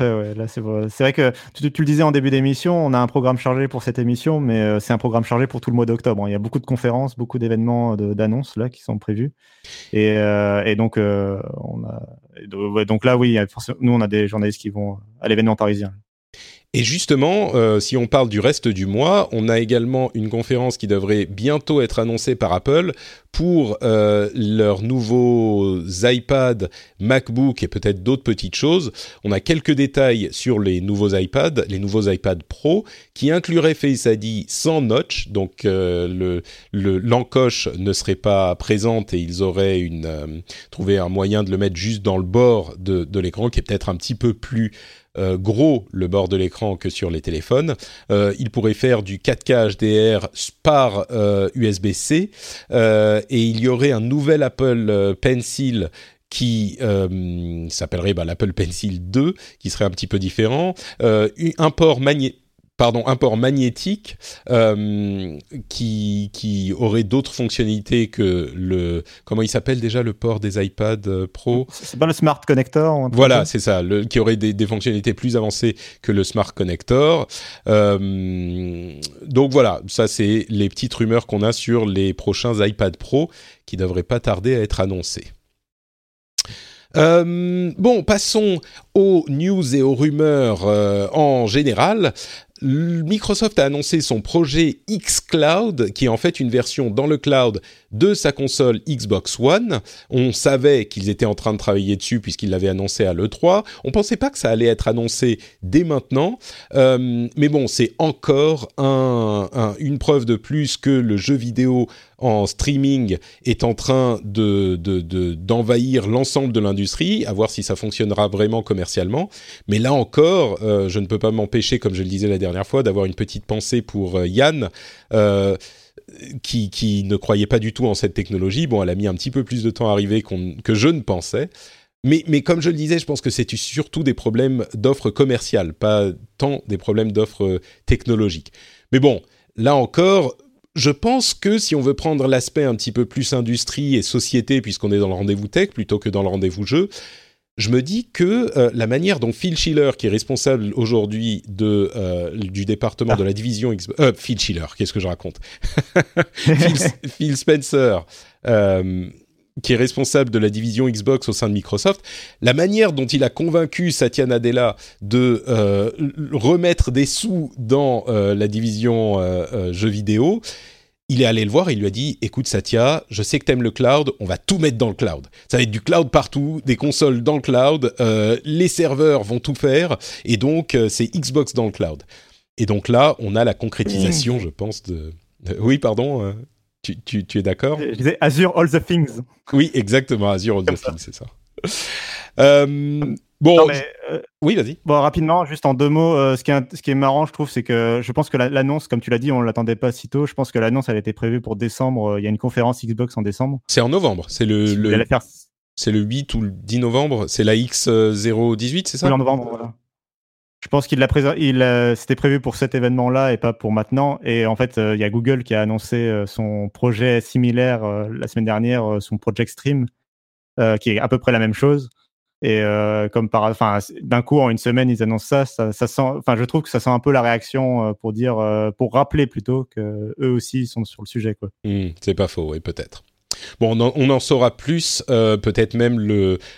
Ouais, là c'est vrai. vrai que tu, le disais en début d'émission, on a un programme chargé pour cette émission, mais euh, c'est un programme chargé pour tout le mois d'octobre. Il y a beaucoup de conférences, beaucoup d'événements d'annonces là qui sont prévus, et, euh, donc euh, on a donc là oui, nous on a des journalistes qui vont à l'événement parisien. Et justement, euh, si on parle du reste du mois, on a également une conférence qui devrait bientôt être annoncée par Apple pour euh, leurs nouveaux iPad, MacBook et peut-être d'autres petites choses. On a quelques détails sur les nouveaux iPads, les nouveaux iPad Pro, qui incluraient Face ID sans notch, donc euh, le l'encoche ne serait pas présente et ils auraient euh, trouvé un moyen de le mettre juste dans le bord de, l'écran, qui est peut-être un petit peu plus gros le bord de l'écran que sur les téléphones. Euh, il pourrait faire du 4K HDR par USB-C et il y aurait un nouvel Apple Pencil qui s'appellerait bah, l'Apple Pencil 2, qui serait un petit peu différent, un port magnétique pardon, un port magnétique euh, qui, qui aurait d'autres fonctionnalités que le comment il s'appelle déjà le port des iPad euh, Pro C'est pas le Smart Connector Voilà, c'est ça, le, qui aurait des, des, fonctionnalités plus avancées que le Smart Connector. Euh, donc voilà, ça c'est les petites rumeurs qu'on a sur les prochains iPad Pro qui devraient pas tarder à être annoncés. Euh, bon, passons aux news et aux rumeurs euh, en général. Microsoft a annoncé son projet xCloud, qui est en fait une version dans le cloud de sa console Xbox One. On savait qu'ils étaient en train de travailler dessus puisqu'ils l'avaient annoncé à l'E3. On pensait pas que ça allait être annoncé dès maintenant. Euh, mais bon, c'est encore un, un, une preuve de plus que le jeu vidéo en streaming est en train de, de, de, d'envahir l'ensemble de l'industrie, à voir si ça fonctionnera vraiment commercialement. Mais là encore, euh, je ne peux pas m'empêcher, comme je le disais la dernière fois, d'avoir une petite pensée pour euh, Yann. Euh, qui, qui, ne croyait pas du tout en cette technologie. Bon, elle a mis un petit peu plus de temps à arriver que je ne pensais. Mais, mais, comme je le disais, je pense que c'est surtout des problèmes d'offres commerciales, pas tant des problèmes d'offres technologiques. Mais bon, là encore, je pense que si on veut prendre l'aspect un petit peu plus industrie et société, puisqu'on est dans le rendez-vous tech plutôt que dans le rendez-vous jeu, je me dis que euh, la manière dont Phil Schiller, qui est responsable aujourd'hui euh, du département de la division euh, Phil Schiller, qu'est-ce que je raconte? Phil, Spencer, qui est responsable de la division Xbox au sein de Microsoft, la manière dont il a convaincu Satya Nadella de euh, remettre des sous dans euh, la division euh, jeux vidéo, il est allé le voir et il lui a dit écoute Satya, je sais que tu aimes le cloud, on va tout mettre dans le cloud. Ça va être du cloud partout, des consoles dans le cloud, les serveurs vont tout faire et donc c'est Xbox dans le cloud. Et donc là, on a la concrétisation, mmh. je pense de oui, pardon. Tu, tu, tu, es d'accord Je disais Azure All the Things. Oui, exactement, Azure All the Things, c'est ça. Euh, bon, non, mais, euh, oui, vas-y. Bon, rapidement, juste en deux mots, euh, ce, qui est, ce qui est marrant, je trouve, c'est que je pense que l'annonce, comme tu l'as dit, on l'attendait pas si tôt. Je pense que l'annonce, elle était prévue pour décembre. Il y a une conférence Xbox en décembre. C'est en novembre. C'est le, le... c'est le 8 ou le 10 novembre. C'est la X018, c'est ça? Oui, en novembre, voilà. Je pense qu'il l'a il c'était prévu pour cet événement-là et pas pour maintenant. Et en fait, il y a Google qui a annoncé son projet similaire la semaine dernière, son Project Stream, qui est à peu près la même chose. Et comme par, enfin, d'un coup en une semaine ils annoncent ça, ça, ça sent, enfin, je trouve que ça sent un peu la réaction pour dire, pour rappeler plutôt que eux aussi sont sur le sujet, quoi. Mmh, c'est pas faux, oui, peut-être. Bon, on en, saura plus, euh, peut-être même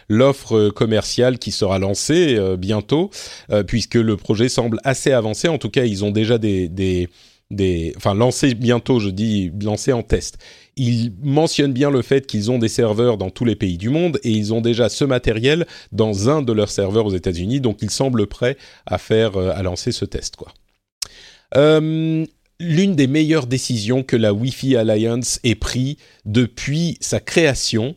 l'offre commerciale qui sera lancée euh, bientôt, euh, puisque le projet semble assez avancé. En tout cas, ils ont déjà des, des, des enfin lancé bientôt, je dis lancé en test. Ils mentionnent bien le fait qu'ils ont des serveurs dans tous les pays du monde et ils ont déjà ce matériel dans un de leurs serveurs aux États-Unis, donc ils semblent prêts à faire à lancer ce test quoi l'une des meilleures décisions que la Wi-Fi Alliance ait pris depuis sa création.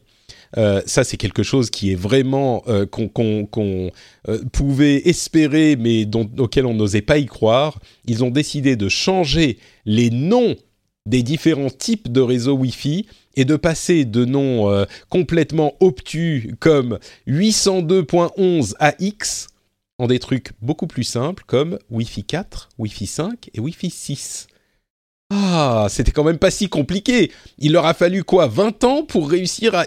Euh, ça, c'est quelque chose qui est vraiment euh, qu'on euh, pouvait espérer, mais dont, auquel on n'osait pas y croire. Ils ont décidé de changer les noms des différents types de réseaux Wi-Fi et de passer de noms complètement obtus comme 802.11 AX en des trucs beaucoup plus simples comme Wi-Fi 4, Wi-Fi 5 et Wi-Fi 6. Ah, c'était quand même pas si compliqué. Il leur a fallu quoi 20 ans pour réussir à,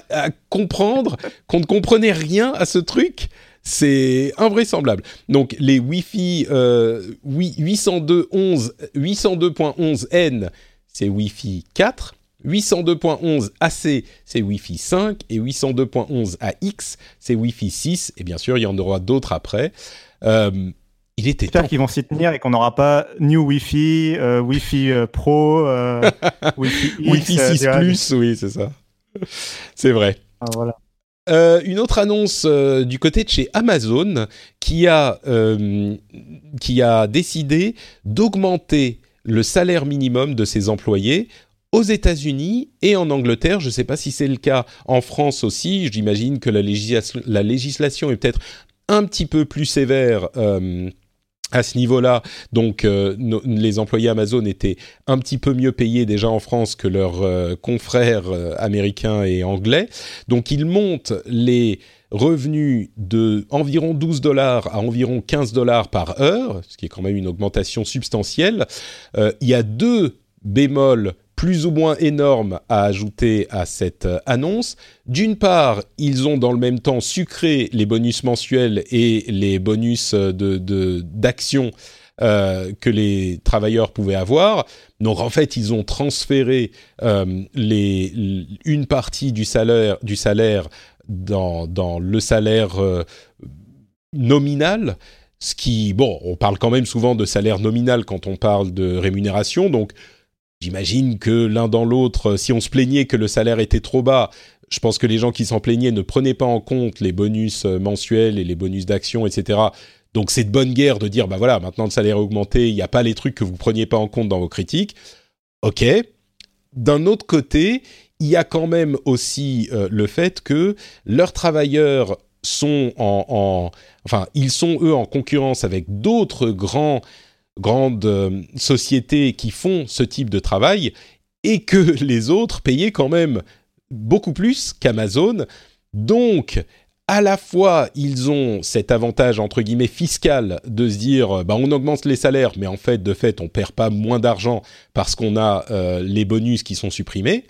comprendre qu'on ne comprenait rien à ce truc? C'est invraisemblable. Donc les Wi-Fi euh, 802.11n, c'est Wi-Fi 4. 802.11 AC, c'est Wi-Fi 5. Et 802.11 AX, c'est Wi-Fi 6. Et bien sûr, il y en aura d'autres après. Euh, il était J'espère qu'ils vont s'y tenir et qu'on n'aura pas New Wi-Fi, euh, Wi-Fi euh, Pro, Wi-Fi, Wi-Fi 6 Plus, oui, c'est ça. C'est vrai. Ah, voilà. une autre annonce du côté de chez Amazon qui a, qui a décidé d'augmenter le salaire minimum de ses employés aux États-Unis et en Angleterre. Je ne sais pas si c'est le cas en France aussi. J'imagine que la, la, législation est peut-être un petit peu plus sévère à ce niveau-là, donc euh, les employés Amazon étaient un petit peu mieux payés déjà en France que leurs euh, confrères euh, américains et anglais. Donc ils montent les revenus de environ 12 dollars à environ 15 dollars par heure, ce qui est quand même une augmentation substantielle. il y a deux bémols plus ou moins énorme à ajouter à cette euh, annonce. D'une part, ils ont dans le même temps sucré les bonus mensuels et les bonus euh, de d'action euh, que les travailleurs pouvaient avoir. Donc en fait, ils ont transféré les, une partie du salaire, du salaire dans, dans le salaire nominal. Ce qui, bon, on parle quand même souvent de salaire nominal quand on parle de rémunération, donc J'imagine que l'un dans l'autre, si on se plaignait que le salaire était trop bas, je pense que les gens qui s'en plaignaient ne prenaient pas en compte les bonus euh, mensuels et les bonus d'action, etc. Donc c'est de bonne guerre de dire, bah voilà, maintenant le salaire est augmenté, il n'y a pas les trucs que vous preniez pas en compte dans vos critiques. Ok. D'un autre côté, il y a quand même aussi euh, le fait que leurs travailleurs sont en, en, enfin, ils sont eux en concurrence avec d'autres grands grandes euh, sociétés qui font ce type de travail et que les autres payaient quand même beaucoup plus qu'Amazon. Donc, à la fois, ils ont cet avantage entre guillemets fiscal de se dire, bah, on augmente les salaires, mais en fait, de fait, on perd pas moins d'argent parce qu'on a euh, les bonus qui sont supprimés.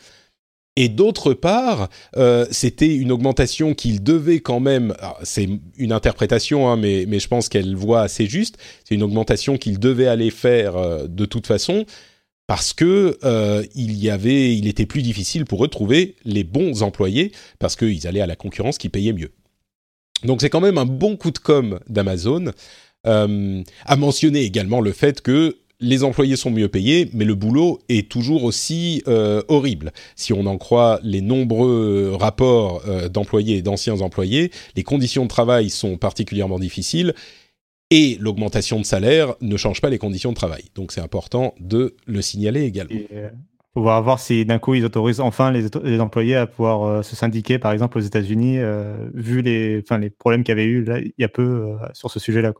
Et d'autre part, euh, c'était une augmentation qu'il devait quand même, c'est une interprétation, hein, mais, je pense qu'elle voit assez juste, c'est une augmentation qu'il devait aller faire euh, de toute façon, parce que euh, il y avait, il était plus difficile pour eux de trouver les bons employés, parce qu'ils allaient à la concurrence qui payait mieux. Donc c'est quand même un bon coup de com d'Amazon. à mentionner également le fait que les employés sont mieux payés, mais le boulot est toujours aussi euh, horrible. Si on en croit les nombreux rapports euh, d'employés et d'anciens employés, les conditions de travail sont particulièrement difficiles et l'augmentation de salaire ne change pas les conditions de travail. Donc c'est important de le signaler également. Euh, on va voir si d'un coup ils autorisent enfin les, employés à pouvoir se syndiquer, par exemple aux États-Unis, vu les, problèmes qu'il y avait eu là, il y a peu sur ce sujet-là.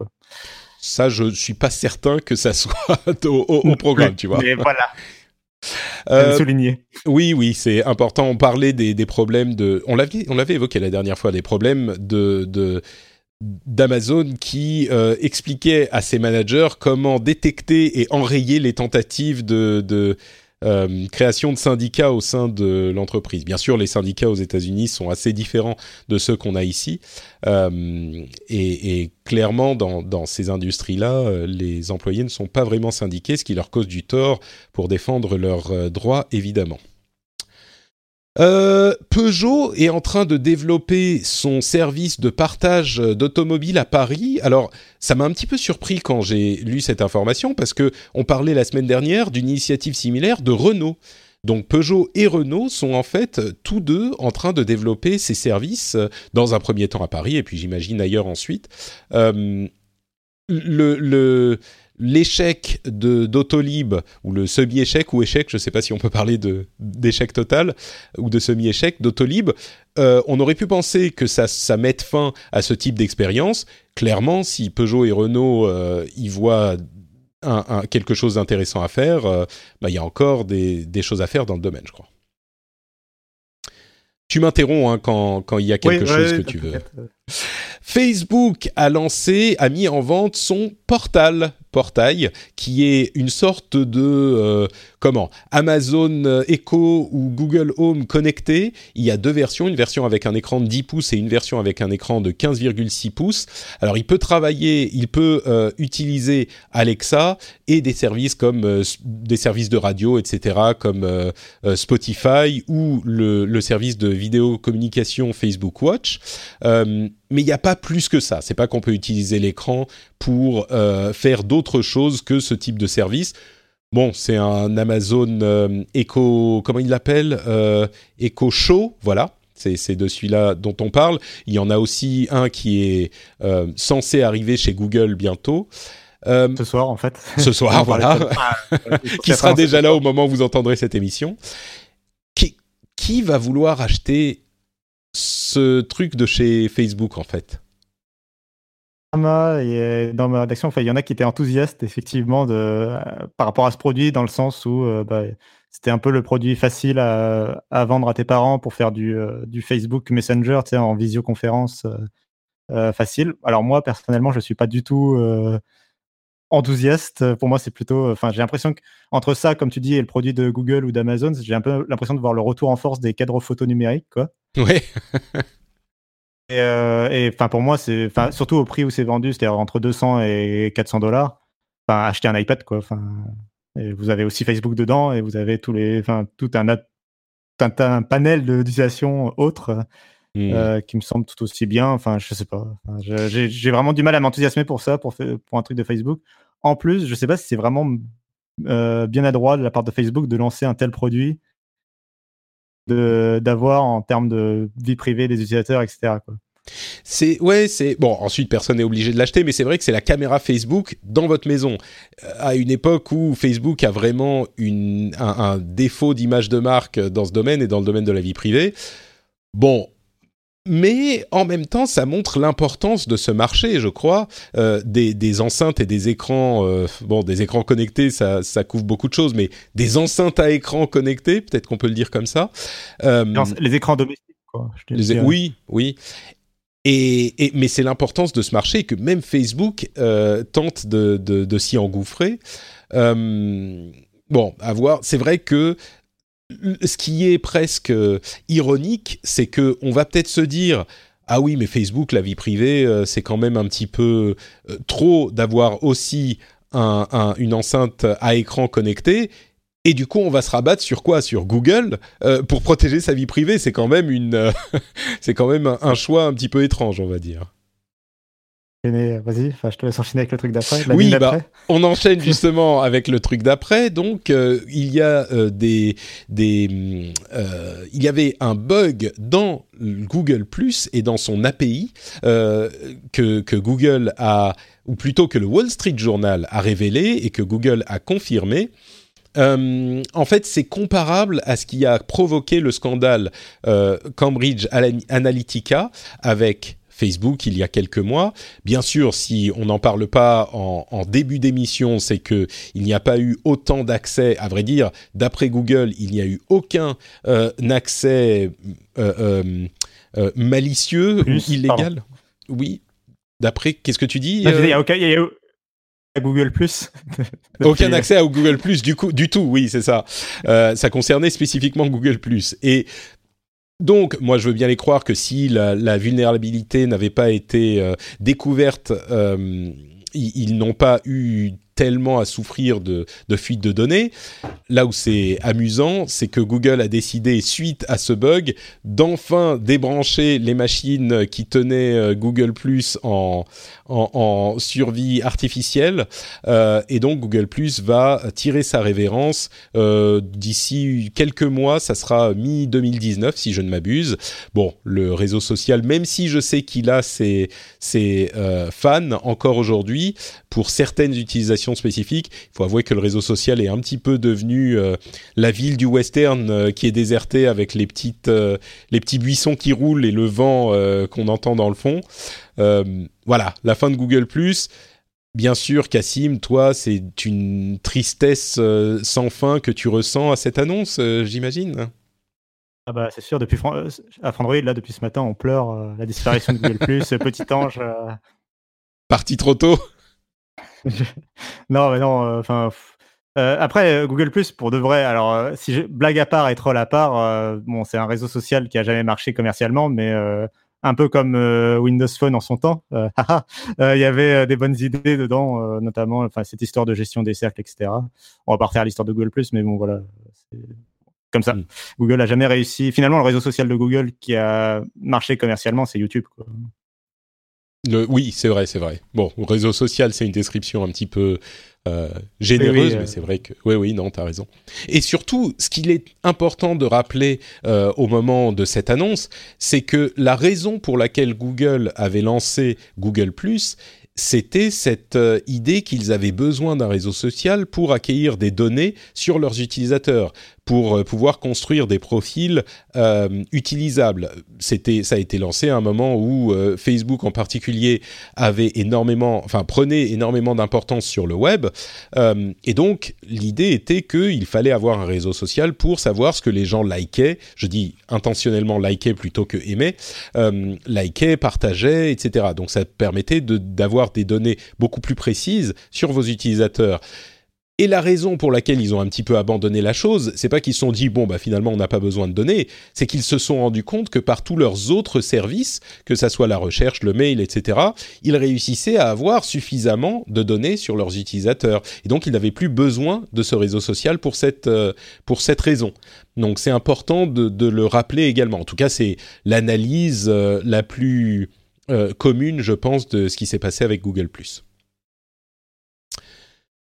Ça, je suis pas certain que ça soit au, programme, tu vois. Mais voilà. Euh, souligner. Oui, oui, c'est important. On parlait des, des problèmes de. On l'avait, on l'avait évoqué la dernière fois, des problèmes de, de d'Amazon qui euh, expliquait à ses managers comment détecter et enrayer les tentatives de, de euh, création de syndicats au sein de l'entreprise. Bien sûr, les syndicats aux États-Unis sont assez différents de ceux qu'on a ici, euh, et, clairement, dans, ces industries-là, euh, les employés ne sont pas vraiment syndiqués, ce qui leur cause du tort pour défendre leurs droits, évidemment. Peugeot est en train de développer son service de partage d'automobiles à Paris. Alors, ça m'a un petit peu surpris quand j'ai lu cette information parce que on parlait la semaine dernière d'une initiative similaire de Renault. Donc Peugeot et Renault sont en fait tous deux en train de développer ces services dans un premier temps à Paris et puis j'imagine ailleurs ensuite. Euh, le l'échec de d'Autolib ou le semi-échec ou échec, je ne sais pas si on peut parler de d'échec total ou de semi-échec d'Autolib, euh, on aurait pu penser que ça, ça mette fin à ce type d'expérience. Clairement, si Peugeot et Renault euh, y voient un, un, quelque chose d'intéressant à faire, euh, bah, il y a encore des, des, choses à faire dans le domaine, je crois. Tu m'interromps hein, quand, quand il y a quelque oui, chose que tu veux. Facebook a lancé, a mis en vente son portal portail qui est une sorte de euh, comment Amazon Echo ou Google Home connecté. Il y a deux versions, une version avec un écran de 10 pouces et une version avec un écran de 15,6 pouces. Alors il peut travailler, il peut euh, utiliser Alexa et des services comme euh, des services de radio, etc. comme Spotify ou le, le, service de vidéo communication Facebook Watch mais il n'y a pas plus que ça. C'est pas qu'on peut utiliser l'écran pour euh, faire d'autres choses que ce type de service. Bon, c'est un Amazon euh, Echo, comment il l'appelle euh, Echo Show, voilà. C'est de celui-là dont on parle. Il y en a aussi un qui est euh, censé arriver chez Google bientôt. Euh, ce soir, en fait. Ce soir, voilà. qui sera déjà là au moment où vous entendrez cette émission. Qui, qui va vouloir acheter ce truc de chez Facebook en fait et dans ma rédaction, enfin, il y en a qui étaient enthousiastes effectivement de, euh, par rapport à ce produit, dans le sens où euh, bah, c'était un peu le produit facile à, vendre à tes parents pour faire du, euh, Facebook Messenger, tu sais, en visioconférence euh, facile. Alors moi, personnellement, je suis pas du tout enthousiaste. Pour moi, c'est plutôt, enfin, j'ai l'impression qu'entre ça, comme tu dis, et le produit de Google ou d'Amazon, j'ai un peu l'impression de voir le retour en force des cadres photo numériques, quoi. Oui. et, euh, et pour moi, c'est, enfin, surtout au prix où c'est vendu, c'est-à-dire entre 200 et 400 dollars. Enfin, acheter un iPad, quoi. Enfin, et vous avez aussi Facebook dedans et vous avez tous les, enfin, tout un, un, un panel d'utilisation autres. Mmh. Euh, qui me semble tout aussi bien. Enfin, je sais pas. Enfin, j'ai vraiment du mal à m'enthousiasmer pour ça, pour, pour un truc de Facebook. En plus, je sais pas si c'est vraiment euh, bien adroit de la part de Facebook de lancer un tel produit, d'avoir en termes de vie privée des utilisateurs, etc. C'est ouais, c'est bon. Ensuite, personne n'est obligé de l'acheter, mais c'est vrai que c'est la caméra Facebook dans votre maison euh, à une époque où Facebook a vraiment une, un, un défaut d'image de marque dans ce domaine et dans le domaine de la vie privée. Bon, mais en même temps, ça montre l'importance de ce marché, je crois, euh, des, des, enceintes et des écrans. Euh, bon, des écrans connectés, ça, ça, couvre beaucoup de choses, mais des enceintes à écran connectés, peut-être qu'on peut le dire comme ça. Euh, les écrans domestiques, quoi. Les, oui, oui. Et, et, mais c'est l'importance de ce marché que même Facebook tente de, de, de s'y engouffrer. Bon, à voir. C'est vrai que ce qui est presque euh, ironique, c'est que on va peut-être se dire ah oui, mais Facebook, la vie privée, euh, c'est quand même un petit peu euh, trop d'avoir aussi un, un, une enceinte à écran connecté. Et du coup, on va se rabattre sur quoi? Sur Google pour protéger sa vie privée. C'est quand même une, c'est quand même un, choix un petit peu étrange, on va dire. Vas-y, je te laisse enchaîner avec le truc d'après. Oui, bah, on enchaîne justement avec le truc d'après. Donc, euh, il y a euh, des, des euh, il y avait un bug dans Google Plus et dans son API que, que Google a, ou plutôt que le Wall Street Journal a révélé et que Google a confirmé. Euh, en fait, c'est comparable à ce qui a provoqué le scandale euh, Cambridge Analytica avec Facebook il y a quelques mois. Bien sûr, si on n'en parle pas en, en début d'émission, c'est que il n'y a pas eu autant d'accès. À vrai dire, d'après Google, il n'y a eu aucun euh, accès euh, euh, malicieux Plus, ou illégal. Pardon. Oui. D'après, qu'est-ce que tu dis Il n'y a aucun, y a Google Plus. Aucun accès à Google Plus du coup, du tout. Oui, c'est ça. Euh, ça concernait spécifiquement Google Plus. Et donc, moi, je veux bien les croire que si la, vulnérabilité n'avait pas été euh, découverte, euh, ils n'ont pas eu tellement à souffrir de, de fuite de données. Là où c'est amusant, c'est que Google a décidé, suite à ce bug, d'enfin débrancher les machines qui tenaient euh, Google Plus en, survie artificielle. Euh, et donc Google Plus va tirer sa révérence euh, d'ici quelques mois, ça sera mi-2019 si je ne m'abuse. Bon, le réseau social, même si je sais qu'il a ses fans encore aujourd'hui, pour certaines utilisations spécifiques. Il faut avouer que le réseau social est un petit peu devenu euh, la ville du western euh, qui est désertée avec les petites euh, les petits buissons qui roulent et le vent qu'on entend dans le fond. voilà, la fin de Google Bien sûr, Cassim, toi, c'est une tristesse sans fin que tu ressens à cette annonce, j'imagine. Ah bah c'est sûr, depuis à Frandroid, là, depuis ce matin, on pleure la disparition de Google+, ce petit ange. Parti trop tôt non, mais non, euh, enfin. Euh, après, Google Plus, pour de vrai, alors, euh, si je, blague à part et troll à part, bon, c'est un réseau social qui a jamais marché commercialement, mais un peu comme Windows Phone en son temps. Il y avait des bonnes idées dedans, notamment enfin, cette histoire de gestion des cercles, etc. On va pas refaire l'histoire de Google Plus, mais bon, voilà. Comme ça. Mm. Google a jamais réussi. Finalement, le réseau social de Google qui a marché commercialement, c'est YouTube. Quoi oui, c'est vrai, c'est vrai. Bon, réseau social, c'est une description un petit peu euh, généreuse, mais euh. c'est vrai que oui, oui, non, t'as raison. Et surtout, ce qu'il est important de rappeler euh, au moment de cette annonce, c'est que la raison pour laquelle Google avait lancé Google c'était cette idée qu'ils avaient besoin d'un réseau social pour accueillir des données sur leurs utilisateurs pour euh, pouvoir construire des profils euh, utilisables. C'était, ça a été lancé à un moment où euh, Facebook en particulier avait énormément, enfin prenait énormément d'importance sur le web, et donc l'idée était qu'il fallait avoir un réseau social pour savoir ce que les gens likaient. Je dis intentionnellement likaient plutôt que aimaient, likaient, partageaient, etc. Donc ça permettait d'avoir des données beaucoup plus précises sur vos utilisateurs. Et la raison pour laquelle ils ont un petit peu abandonné la chose, c'est pas qu'ils se sont dit bon bah finalement on n'a pas besoin de données, c'est qu'ils se sont rendus compte que par tous leurs autres services, que ça soit la recherche, le mail, etc., ils réussissaient à avoir suffisamment de données sur leurs utilisateurs. Et donc ils n'avaient plus besoin de ce réseau social pour cette euh, pour cette raison. Donc c'est important de, le rappeler également. En tout cas c'est l'analyse euh, la plus euh, commune, je pense, de ce qui s'est passé avec Google ⁇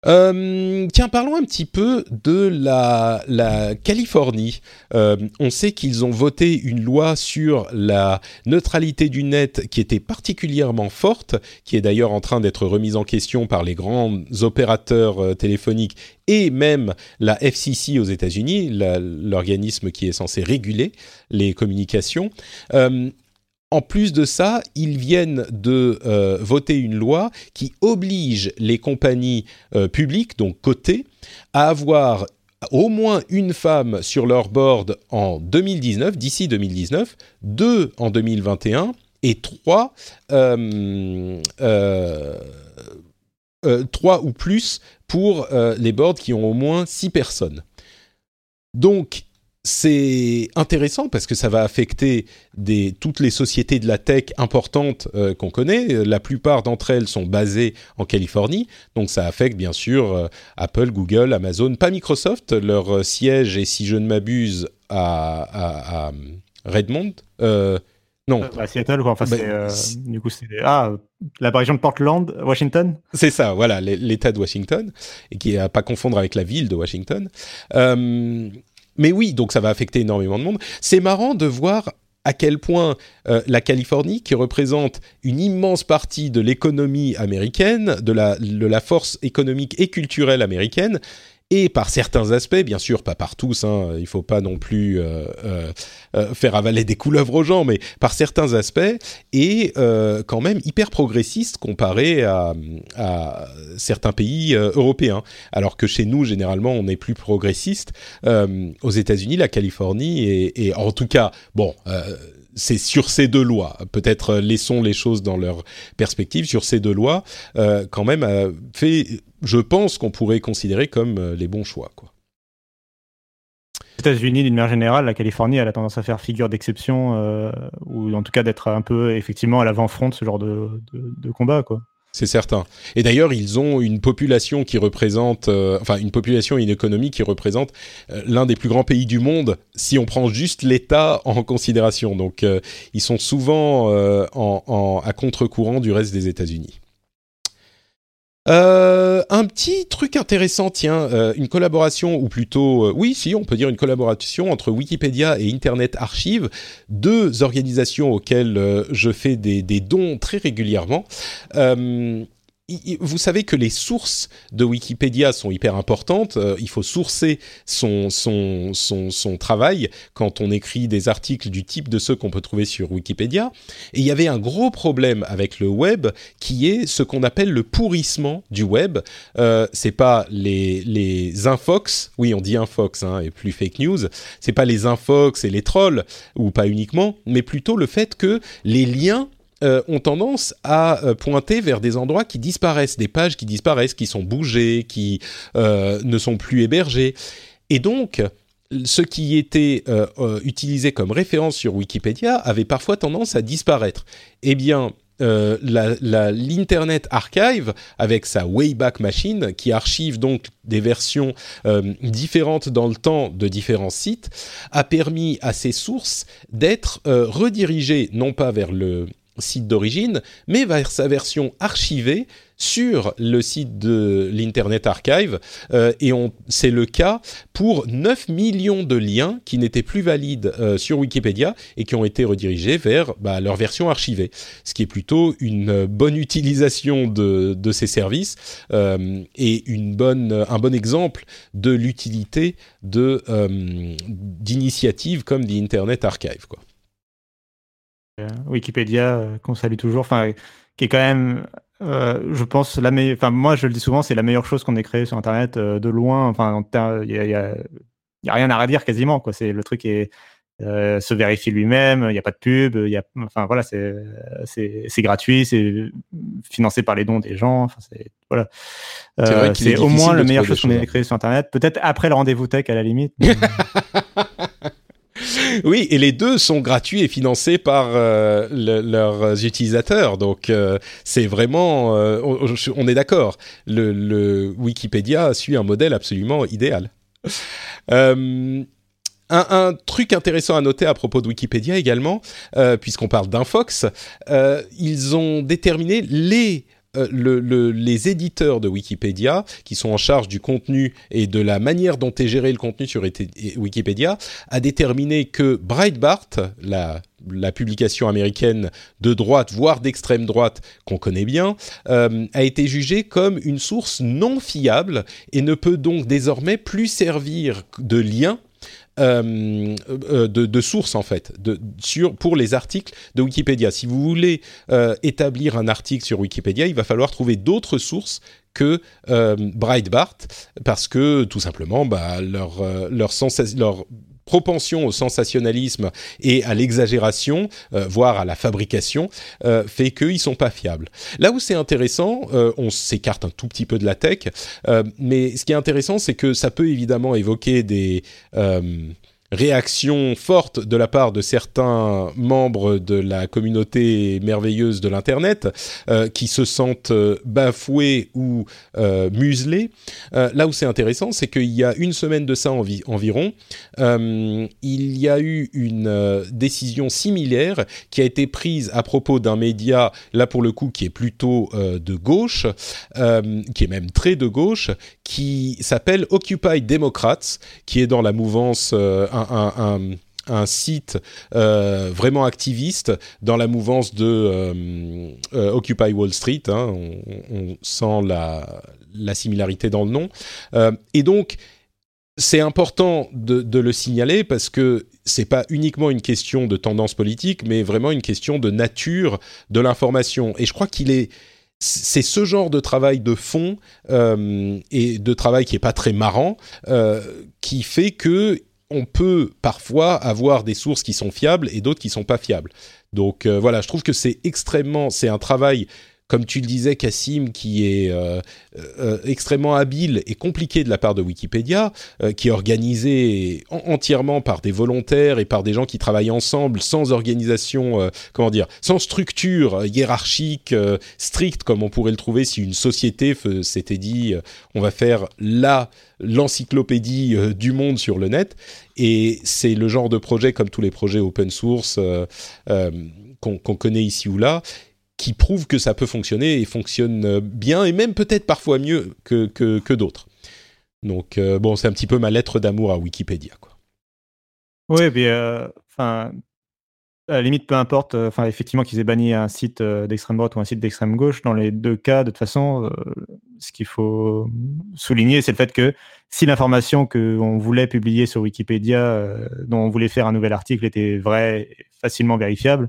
euh, tiens, parlons un petit peu de la, Californie. Euh, on sait qu'ils ont voté une loi sur la neutralité du net qui était particulièrement forte, qui est d'ailleurs en train d'être remise en question par les grands opérateurs euh, téléphoniques et même la FCC aux États-Unis, l'organisme qui est censé réguler les communications. Euh, en plus de ça, ils viennent de euh, voter une loi qui oblige les compagnies euh, publiques, donc cotées, à avoir au moins une femme sur leur board en 2019, d'ici 2019, deux en 2021 et trois, euh, trois ou plus pour les boards qui ont au moins six personnes. Donc, c'est intéressant parce que ça va affecter des, toutes les sociétés de la tech importantes euh, qu'on connaît. La plupart d'entre elles sont basées en Californie, donc ça affecte bien sûr euh, Apple, Google, Amazon, pas Microsoft. Leur euh, siège est, si je ne m'abuse, à, à, Redmond. non. À Seattle, quoi. Enfin, bah, du coup, c'est ah, la région de Portland, Washington? C'est ça, voilà, l'État de Washington, et qui est à pas confondre avec la ville de Washington. Mais oui, donc ça va affecter énormément de monde. C'est marrant de voir à quel point euh, la Californie, qui représente une immense partie de l'économie américaine, de la, de la force économique et culturelle américaine, et par certains aspects, bien sûr, pas par tous, hein, il faut pas non plus euh, euh, euh, faire avaler des couleuvres aux gens, mais par certains aspects, et quand même hyper progressiste comparé à, certains pays européens. Alors que chez nous, généralement, on est plus progressiste. aux États-Unis, la Californie, et en tout cas, bon c'est sur ces deux lois. Peut-être laissons les choses dans leur perspective. Sur ces deux lois, quand même, fait, je pense qu'on pourrait considérer comme les bons choix, quoi. États-Unis, d'une manière générale, la Californie, elle a tendance à faire figure d'exception, ou en tout cas d'être un peu effectivement à l'avant-front de ce genre de, de, de combat, quoi. C'est certain. Et d'ailleurs, ils ont une population qui représente, euh, enfin une population et une économie qui représente euh, l'un des plus grands pays du monde si on prend juste l'État en considération. Donc, euh, ils sont souvent en, à contre-courant du reste des États-Unis. Euh, un petit truc intéressant, tiens, euh, une collaboration, ou plutôt, euh, oui, si, on peut dire une collaboration entre Wikipédia et Internet Archive, deux organisations auxquelles je fais des, des, dons très régulièrement vous savez que les sources de Wikipédia sont hyper importantes. Euh, il faut sourcer son, son, son, travail quand on écrit des articles du type de ceux qu'on peut trouver sur Wikipédia. Et il y avait un gros problème avec le web qui est ce qu'on appelle le pourrissement du web. Euh, c'est pas les, les infox, oui on dit infox hein, et plus fake news, c'est pas les infox et les trolls, ou pas uniquement, mais plutôt le fait que les liens euh, ont tendance à euh, pointer vers des endroits qui disparaissent, des pages qui disparaissent, qui sont bougées, qui euh, ne sont plus hébergées. Et donc, ce qui était utilisé comme référence sur Wikipédia avait parfois tendance à disparaître. Eh bien, l'Internet Archive, avec sa Wayback Machine, qui archive donc des versions différentes dans le temps de différents sites, a permis à ces sources d'être redirigées non pas vers le site d'origine, mais vers sa version archivée sur le site de l'Internet Archive. Euh, et c'est le cas pour 9 millions de liens qui n'étaient plus valides euh, sur Wikipédia et qui ont été redirigés vers bah, leur version archivée. Ce qui est plutôt une bonne utilisation de, ces services euh, et un bon exemple de l'utilité d'initiatives comme l'Internet Archive. Euh, Wikipédia, euh, qu'on salue toujours, enfin, qui est quand même, euh, je pense, la meilleure. Enfin, moi, je le dis souvent, c'est la meilleure chose qu'on ait créée sur Internet de loin. Enfin, il y a, y, a, y a, rien à redire quasiment. Quoi. C'est le truc est se vérifier lui-même. Il n'y a pas de pub. Il y a, enfin voilà, c'est c'est gratuit, c'est financé par les dons des gens. Enfin, c'est voilà. c'est au moins la meilleure chose qu'on ait créée sur Internet. Peut-être après le rendez-vous tech à la limite. oui, et les deux sont gratuits et financés par euh, leurs utilisateurs. Donc euh, c'est vraiment, euh, on, est d'accord. Le, Wikipédia suit un modèle absolument idéal. Un, un, truc intéressant à noter à propos de Wikipédia également, puisqu'on parle d'Infox, ils ont déterminé les euh, le, les éditeurs de Wikipédia, qui sont en charge du contenu et de la manière dont est géré le contenu sur Wikipédia, a déterminé que Breitbart, la la publication américaine de droite, voire d'extrême droite, qu'on connaît bien, euh, a été jugée comme une source non fiable et ne peut donc désormais plus servir de lien euh, euh, de, sources en fait pour les articles de Wikipédia. Si vous voulez euh, établir un article sur Wikipédia, il va falloir trouver d'autres sources que Breitbart parce que tout simplement bah, leur, leur, leur propension au sensationnalisme et à l'exagération, euh, voire à la fabrication, euh, fait qu'ils sont pas fiables. Là où c'est intéressant, euh, on s'écarte un tout petit peu de la tech, mais ce qui est intéressant, c'est que ça peut évidemment évoquer des réaction forte de la part de certains membres de la communauté merveilleuse de l'Internet euh, qui se sentent euh, bafoués ou euh, muselés. là où c'est intéressant, c'est qu'il y a une semaine de ça environ, il y a eu une décision similaire qui a été prise à propos d'un média, là pour le coup, qui est plutôt de gauche, qui est même très de gauche, qui s'appelle Occupy Democrats, qui est dans la mouvance site euh, vraiment activiste dans la mouvance de euh, euh, Occupy Wall Street. Hein. on, sent la, la, similarité dans le nom. et donc, c'est important de, de, le signaler parce que c'est pas uniquement une question de tendance politique, mais vraiment une question de nature de l'information. Et je crois qu'il est c'est ce genre de travail de fond et de travail qui est pas très marrant qui fait que on peut parfois avoir des sources qui sont fiables et d'autres qui sont pas fiables. Donc voilà, je trouve que c'est extrêmement, c'est un travail comme tu le disais, Cassim, qui est euh, euh, extrêmement habile et compliqué de la part de Wikipédia, euh, qui est organisé entièrement par des volontaires et par des gens qui travaillent ensemble, sans organisation, comment dire, sans structure hiérarchique stricte, comme on pourrait le trouver si une société s'était dit, on va faire la l'encyclopédie du monde sur le net. Et c'est le genre de projet, comme tous les projets open source qu'on connaît ici ou là, qui prouve que ça peut fonctionner et fonctionne bien et même peut-être parfois mieux que, que, d'autres. Donc euh, bon, c'est un petit peu ma lettre d'amour à Wikipédia. Oui, mais euh, enfin, à la limite, peu importe. Euh, enfin, effectivement, qu'ils aient banni un site d'extrême droite ou un site d'extrême gauche, dans les deux cas, de toute façon, ce qu'il faut souligner, c'est le fait que si l'information qu'on voulait publier sur Wikipédia, dont on voulait faire un nouvel article, était vraie, facilement vérifiable, euh,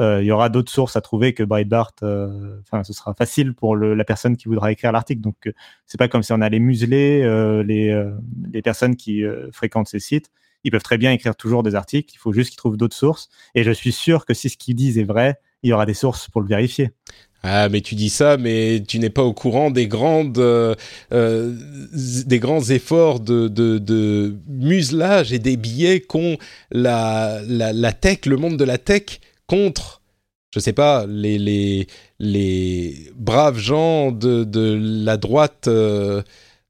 il y aura d'autres sources à trouver que Breitbart. Euh, enfin, ce sera facile pour la personne qui voudra écrire l'article. Donc, euh, c'est pas comme si on allait museler les, personnes qui fréquentent ces sites. Ils peuvent très bien écrire toujours des articles. Il faut juste qu'ils trouvent d'autres sources. Et je suis sûr que si ce qu'ils disent est vrai, il y aura des sources pour le vérifier. Ah, mais tu dis ça, mais tu n'es pas au courant des grandes, des grands efforts de, muselage et des billets qu'ont la, la, tech, le monde de la tech contre, je sais pas, les, les, les braves gens de, de la droite euh,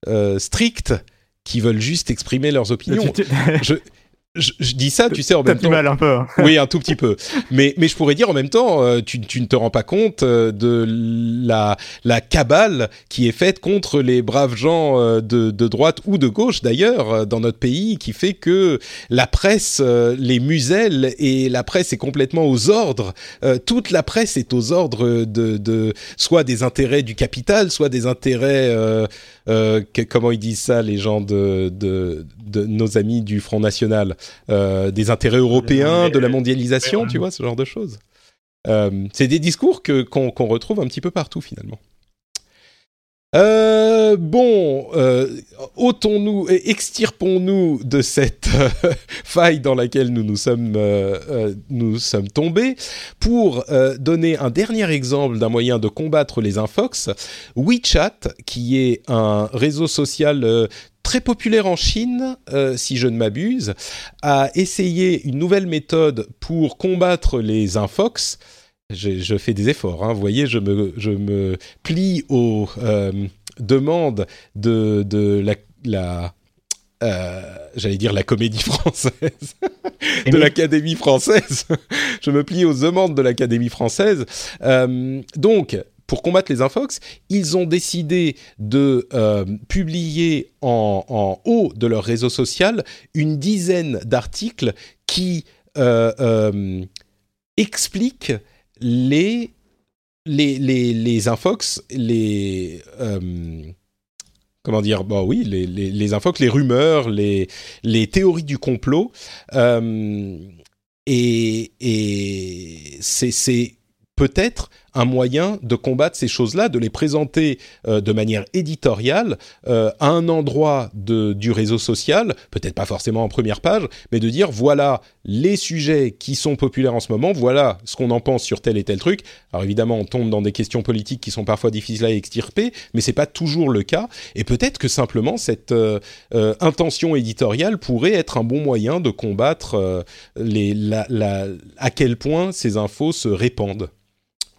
euh, stricte qui veulent juste exprimer leurs opinions. je, je, dis ça, tu sais, en même temps. mal un peu. Hein. oui, un tout petit peu. Mais, mais je pourrais dire en même temps, euh, tu, tu ne te rends pas compte euh, de la, la cabale qui est faite contre les braves gens euh, de, de droite ou de gauche d'ailleurs dans notre pays, qui fait que la presse les muselle et la presse est complètement aux ordres. toute la presse est aux ordres de, de soit des intérêts du capital, soit des intérêts euh, comment ils disent ça, les gens de, de, de nos amis du Front National, euh, des intérêts européens, de la mondialisation, tu vois, ce genre de choses. Euh, c'est des discours que qu'on retrouve un petit peu partout finalement. Euh, bon, euh, ôtons-nous, extirpons-nous de cette euh, faille dans laquelle nous nous sommes, nous sommes tombés pour donner un dernier exemple d'un moyen de combattre les infox. WeChat, qui est un réseau social très populaire en Chine, si je ne m'abuse, a essayé une nouvelle méthode pour combattre les infox je, fais des efforts. Hein. Vous voyez, je me, je me plie aux euh, demandes de, de la, la euh, j'allais dire la comédie française, de l'Académie française. je me plie aux demandes de l'Académie française. Euh, donc, pour combattre les infox, ils ont décidé de publier en, en, haut de leur réseau social une dizaine d'articles qui expliquent les, les, les, les infox, les. Euh, comment dire Bon, oui, les, les, les infox, les rumeurs, les, les théories du complot. Euh, et et c'est peut-être un moyen de combattre ces choses-là, de les présenter euh, de manière éditoriale euh, à un endroit du réseau social, peut-être pas forcément en première page, mais de dire voilà les sujets qui sont populaires en ce moment, voilà ce qu'on en pense sur tel et tel truc. Alors évidemment, on tombe dans des questions politiques qui sont parfois difficiles à extirper, mais c'est pas toujours le cas. Et peut-être que simplement cette euh, intention éditoriale pourrait être un bon moyen de combattre à quel point ces infos se répandent.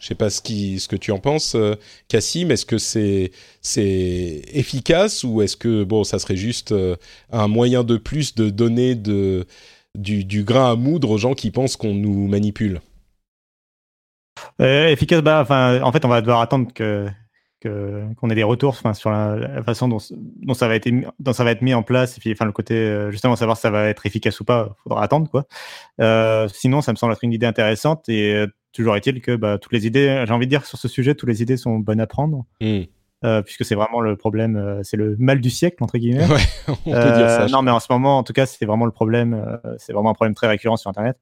Je sais pas ce, que tu en penses, euh, Cassim. Est-ce que c'est efficace ou est-ce que bon, ça serait juste euh, un moyen de plus de donner du, grain à moudre aux gens qui pensent qu'on nous manipule? Euh, Efficace, bah, en fait, on va devoir attendre que qu'on ait des retours sur la, façon dont, dont, ça va être, dont ça va être mis en place, et puis enfin, le côté, justement, savoir si ça va être efficace ou pas, il faudra attendre. quoi. sinon, ça me semble être une idée intéressante, et toujours est-il que bah, toutes les idées, j'ai envie de dire sur ce sujet, toutes les idées sont bonnes à prendre. Hmm. Euh, puisque c'est vraiment le problème, euh, c'est le mal du siècle entre guillemets. Ouais, on peut dire ça. Euh, non, mais en ce moment, en tout cas, c'est vraiment le problème. c'est vraiment un problème très récurrent sur Internet.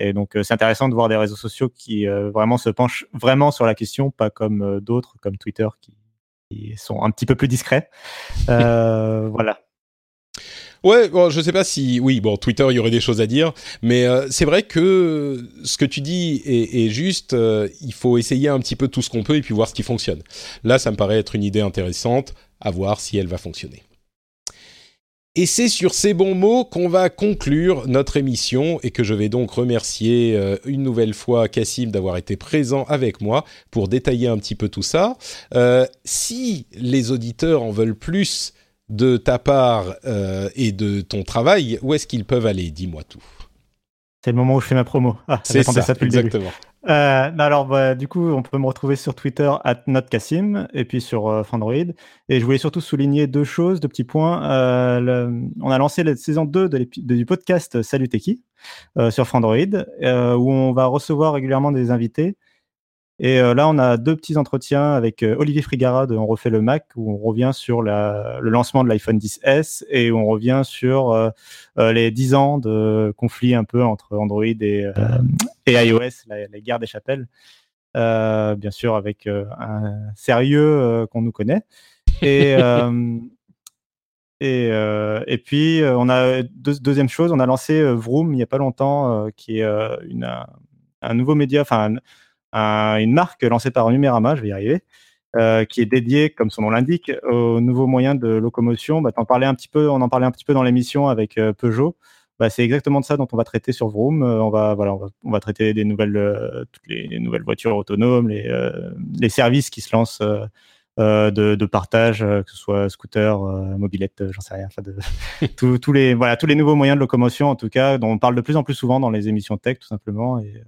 Et donc, c'est intéressant de voir des réseaux sociaux qui vraiment se penchent vraiment sur la question, pas comme d'autres, comme Twitter, qui, qui, sont un petit peu plus discrets. voilà. Ouais, bon, je sais pas si, oui, bon, Twitter, il y aurait des choses à dire, mais euh, c'est vrai que ce que tu dis est, est juste. euh, il faut essayer un petit peu tout ce qu'on peut et puis voir ce qui fonctionne. Là, ça me paraît être une idée intéressante. À voir si elle va fonctionner. Et c'est sur ces bons mots qu'on va conclure notre émission et que je vais donc remercier euh, une nouvelle fois Cassim d'avoir été présent avec moi pour détailler un petit peu tout ça. Euh, si les auditeurs en veulent plus de ta part euh, et de ton travail, où est-ce qu'ils peuvent aller? Dis-moi tout. C'est le moment où je fais ma promo. Ah, C'est j'attendais ça, depuis le début. Euh, non, alors, bah, du coup, on peut me retrouver sur Twitter @notcassim et puis sur euh, Fandroid. Et je voulais surtout souligner deux choses, deux petits points. Euh, on a lancé la saison 2 de l'épi- de- du podcast Salut Techie euh, sur Fandroid, euh, où on va recevoir régulièrement des invités. Et euh, là, on a deux petits entretiens avec euh, Olivier Frigara de On refait le Mac, où on revient sur la- le lancement de l'iPhone 10S et où on revient sur euh, les 10 ans de conflit un peu entre Android et, euh, et iOS, la, la guerre des chapelles. Euh, bien sûr, avec un sérieux qu'on nous connaît. Et, et, et puis, on a deux- deuxième chose, on a lancé Vroom il n'y a pas longtemps, qui est une, un, un nouveau média, enfin un- un- une marque lancée par Numérama, je vais y arriver, euh, qui est dédiée, comme son nom l'indique, aux nouveaux moyens de locomotion. Bah, t'en parlais un petit peu, on en parlait un petit peu dans l'émission avec euh, Peugeot. Bah, c'est exactement de ça dont on va traiter sur Vroom. Euh, on va, voilà, on va, on va traiter des nouvelles, toutes les nouvelles voitures autonomes, les, les services qui se lancent euh, de, de partage, euh, que ce soit scooter, euh, mobilette, j'en sais rien. De, tous, tous les, voilà, tous les nouveaux moyens de locomotion, en tout cas, dont on parle de plus en plus souvent dans les émissions tech, tout simplement, et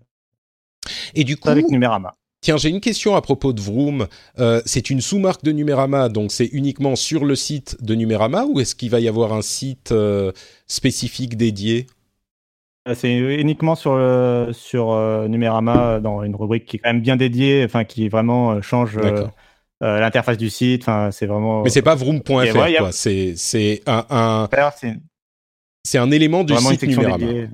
Et du coup, avec Numérama. Tiens, j'ai une question à propos de Vroom. Euh, c'est une sous-marque de Numérama, donc c'est uniquement sur le site de Numérama ou est-ce qu'il va y avoir un site euh, spécifique dédié? Euh, C'est uniquement sur, euh, sur Numérama, dans une rubrique qui est quand même bien dédiée, enfin, qui vraiment change l'interface du site. Enfin, c'est vraiment. Mais c'est pas vroom.fr, ouais, a-. C'est un, un- c'est c'est un élément du site Numérama. dédiée.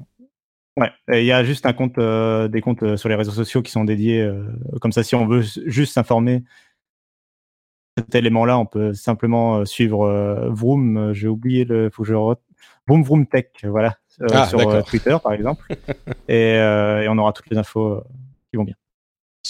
Ouais, Et il y a juste un compte, euh, des comptes euh, sur les réseaux sociaux qui sont dédiés. euh, comme ça, si on veut juste s'informer cet élément-là, on peut simplement euh, suivre euh, Vroom. euh, J'ai oublié le. Faut que je re... Vroom Vroom Tech, voilà, euh, Ah, sur. Twitter par exemple. et, euh, et on aura toutes les infos qui vont bien.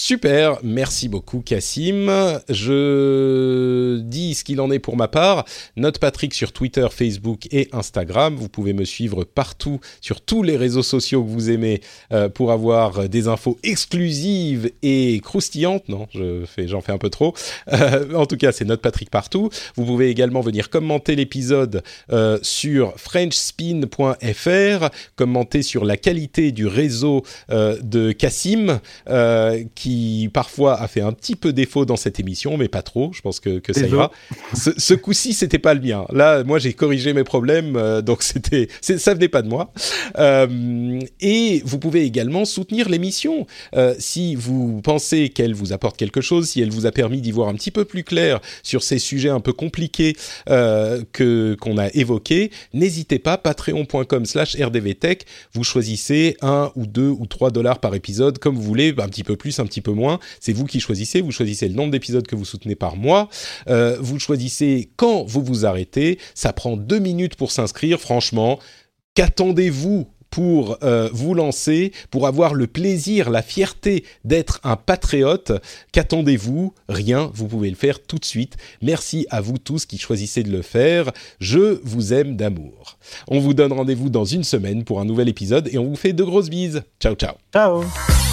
Super, merci beaucoup Cassim. Je dis ce qu'il en est pour ma part. Note Patrick sur Twitter, Facebook et Instagram. Vous pouvez me suivre partout sur tous les réseaux sociaux que vous aimez euh, pour avoir des infos exclusives et croustillantes. Non, je fais, j'en fais un peu trop. Euh, en tout cas, c'est Note Patrick partout. Vous pouvez également venir commenter l'épisode euh, sur FrenchSpin.fr, commenter sur la qualité du réseau de Cassim. Euh, qui parfois a fait un petit peu défaut dans cette émission, mais pas trop. Je pense que, que ça ira. Ce, ce coup-ci, c'était pas le mien. Là, moi, j'ai corrigé mes problèmes, euh, donc c'était, ça venait pas de moi. Euh, et vous pouvez également soutenir l'émission Euh, si vous pensez qu'elle vous apporte quelque chose, si elle vous a permis d'y voir un petit peu plus clair sur ces sujets un peu compliqués que qu'on a évoqués. N'hésitez pas, patreon.com/rdvtech. Vous choisissez un ou deux ou trois dollars par épisode, comme vous voulez, un petit peu plus, un peu moins. C'est vous qui choisissez. Vous choisissez le nombre d'épisodes que vous soutenez par mois. Euh, vous choisissez quand vous vous arrêtez. Ça prend deux minutes pour s'inscrire. Franchement, qu'attendez-vous pour euh, vous lancer, pour avoir le plaisir, la fierté d'être un patriote? Qu'attendez-vous? Rien, vous pouvez le faire tout de suite. Merci à vous tous qui choisissez de le faire. Je vous aime d'amour. On vous donne rendez-vous dans une semaine pour un nouvel épisode et on vous fait de grosses bises. Ciao ciao Ciao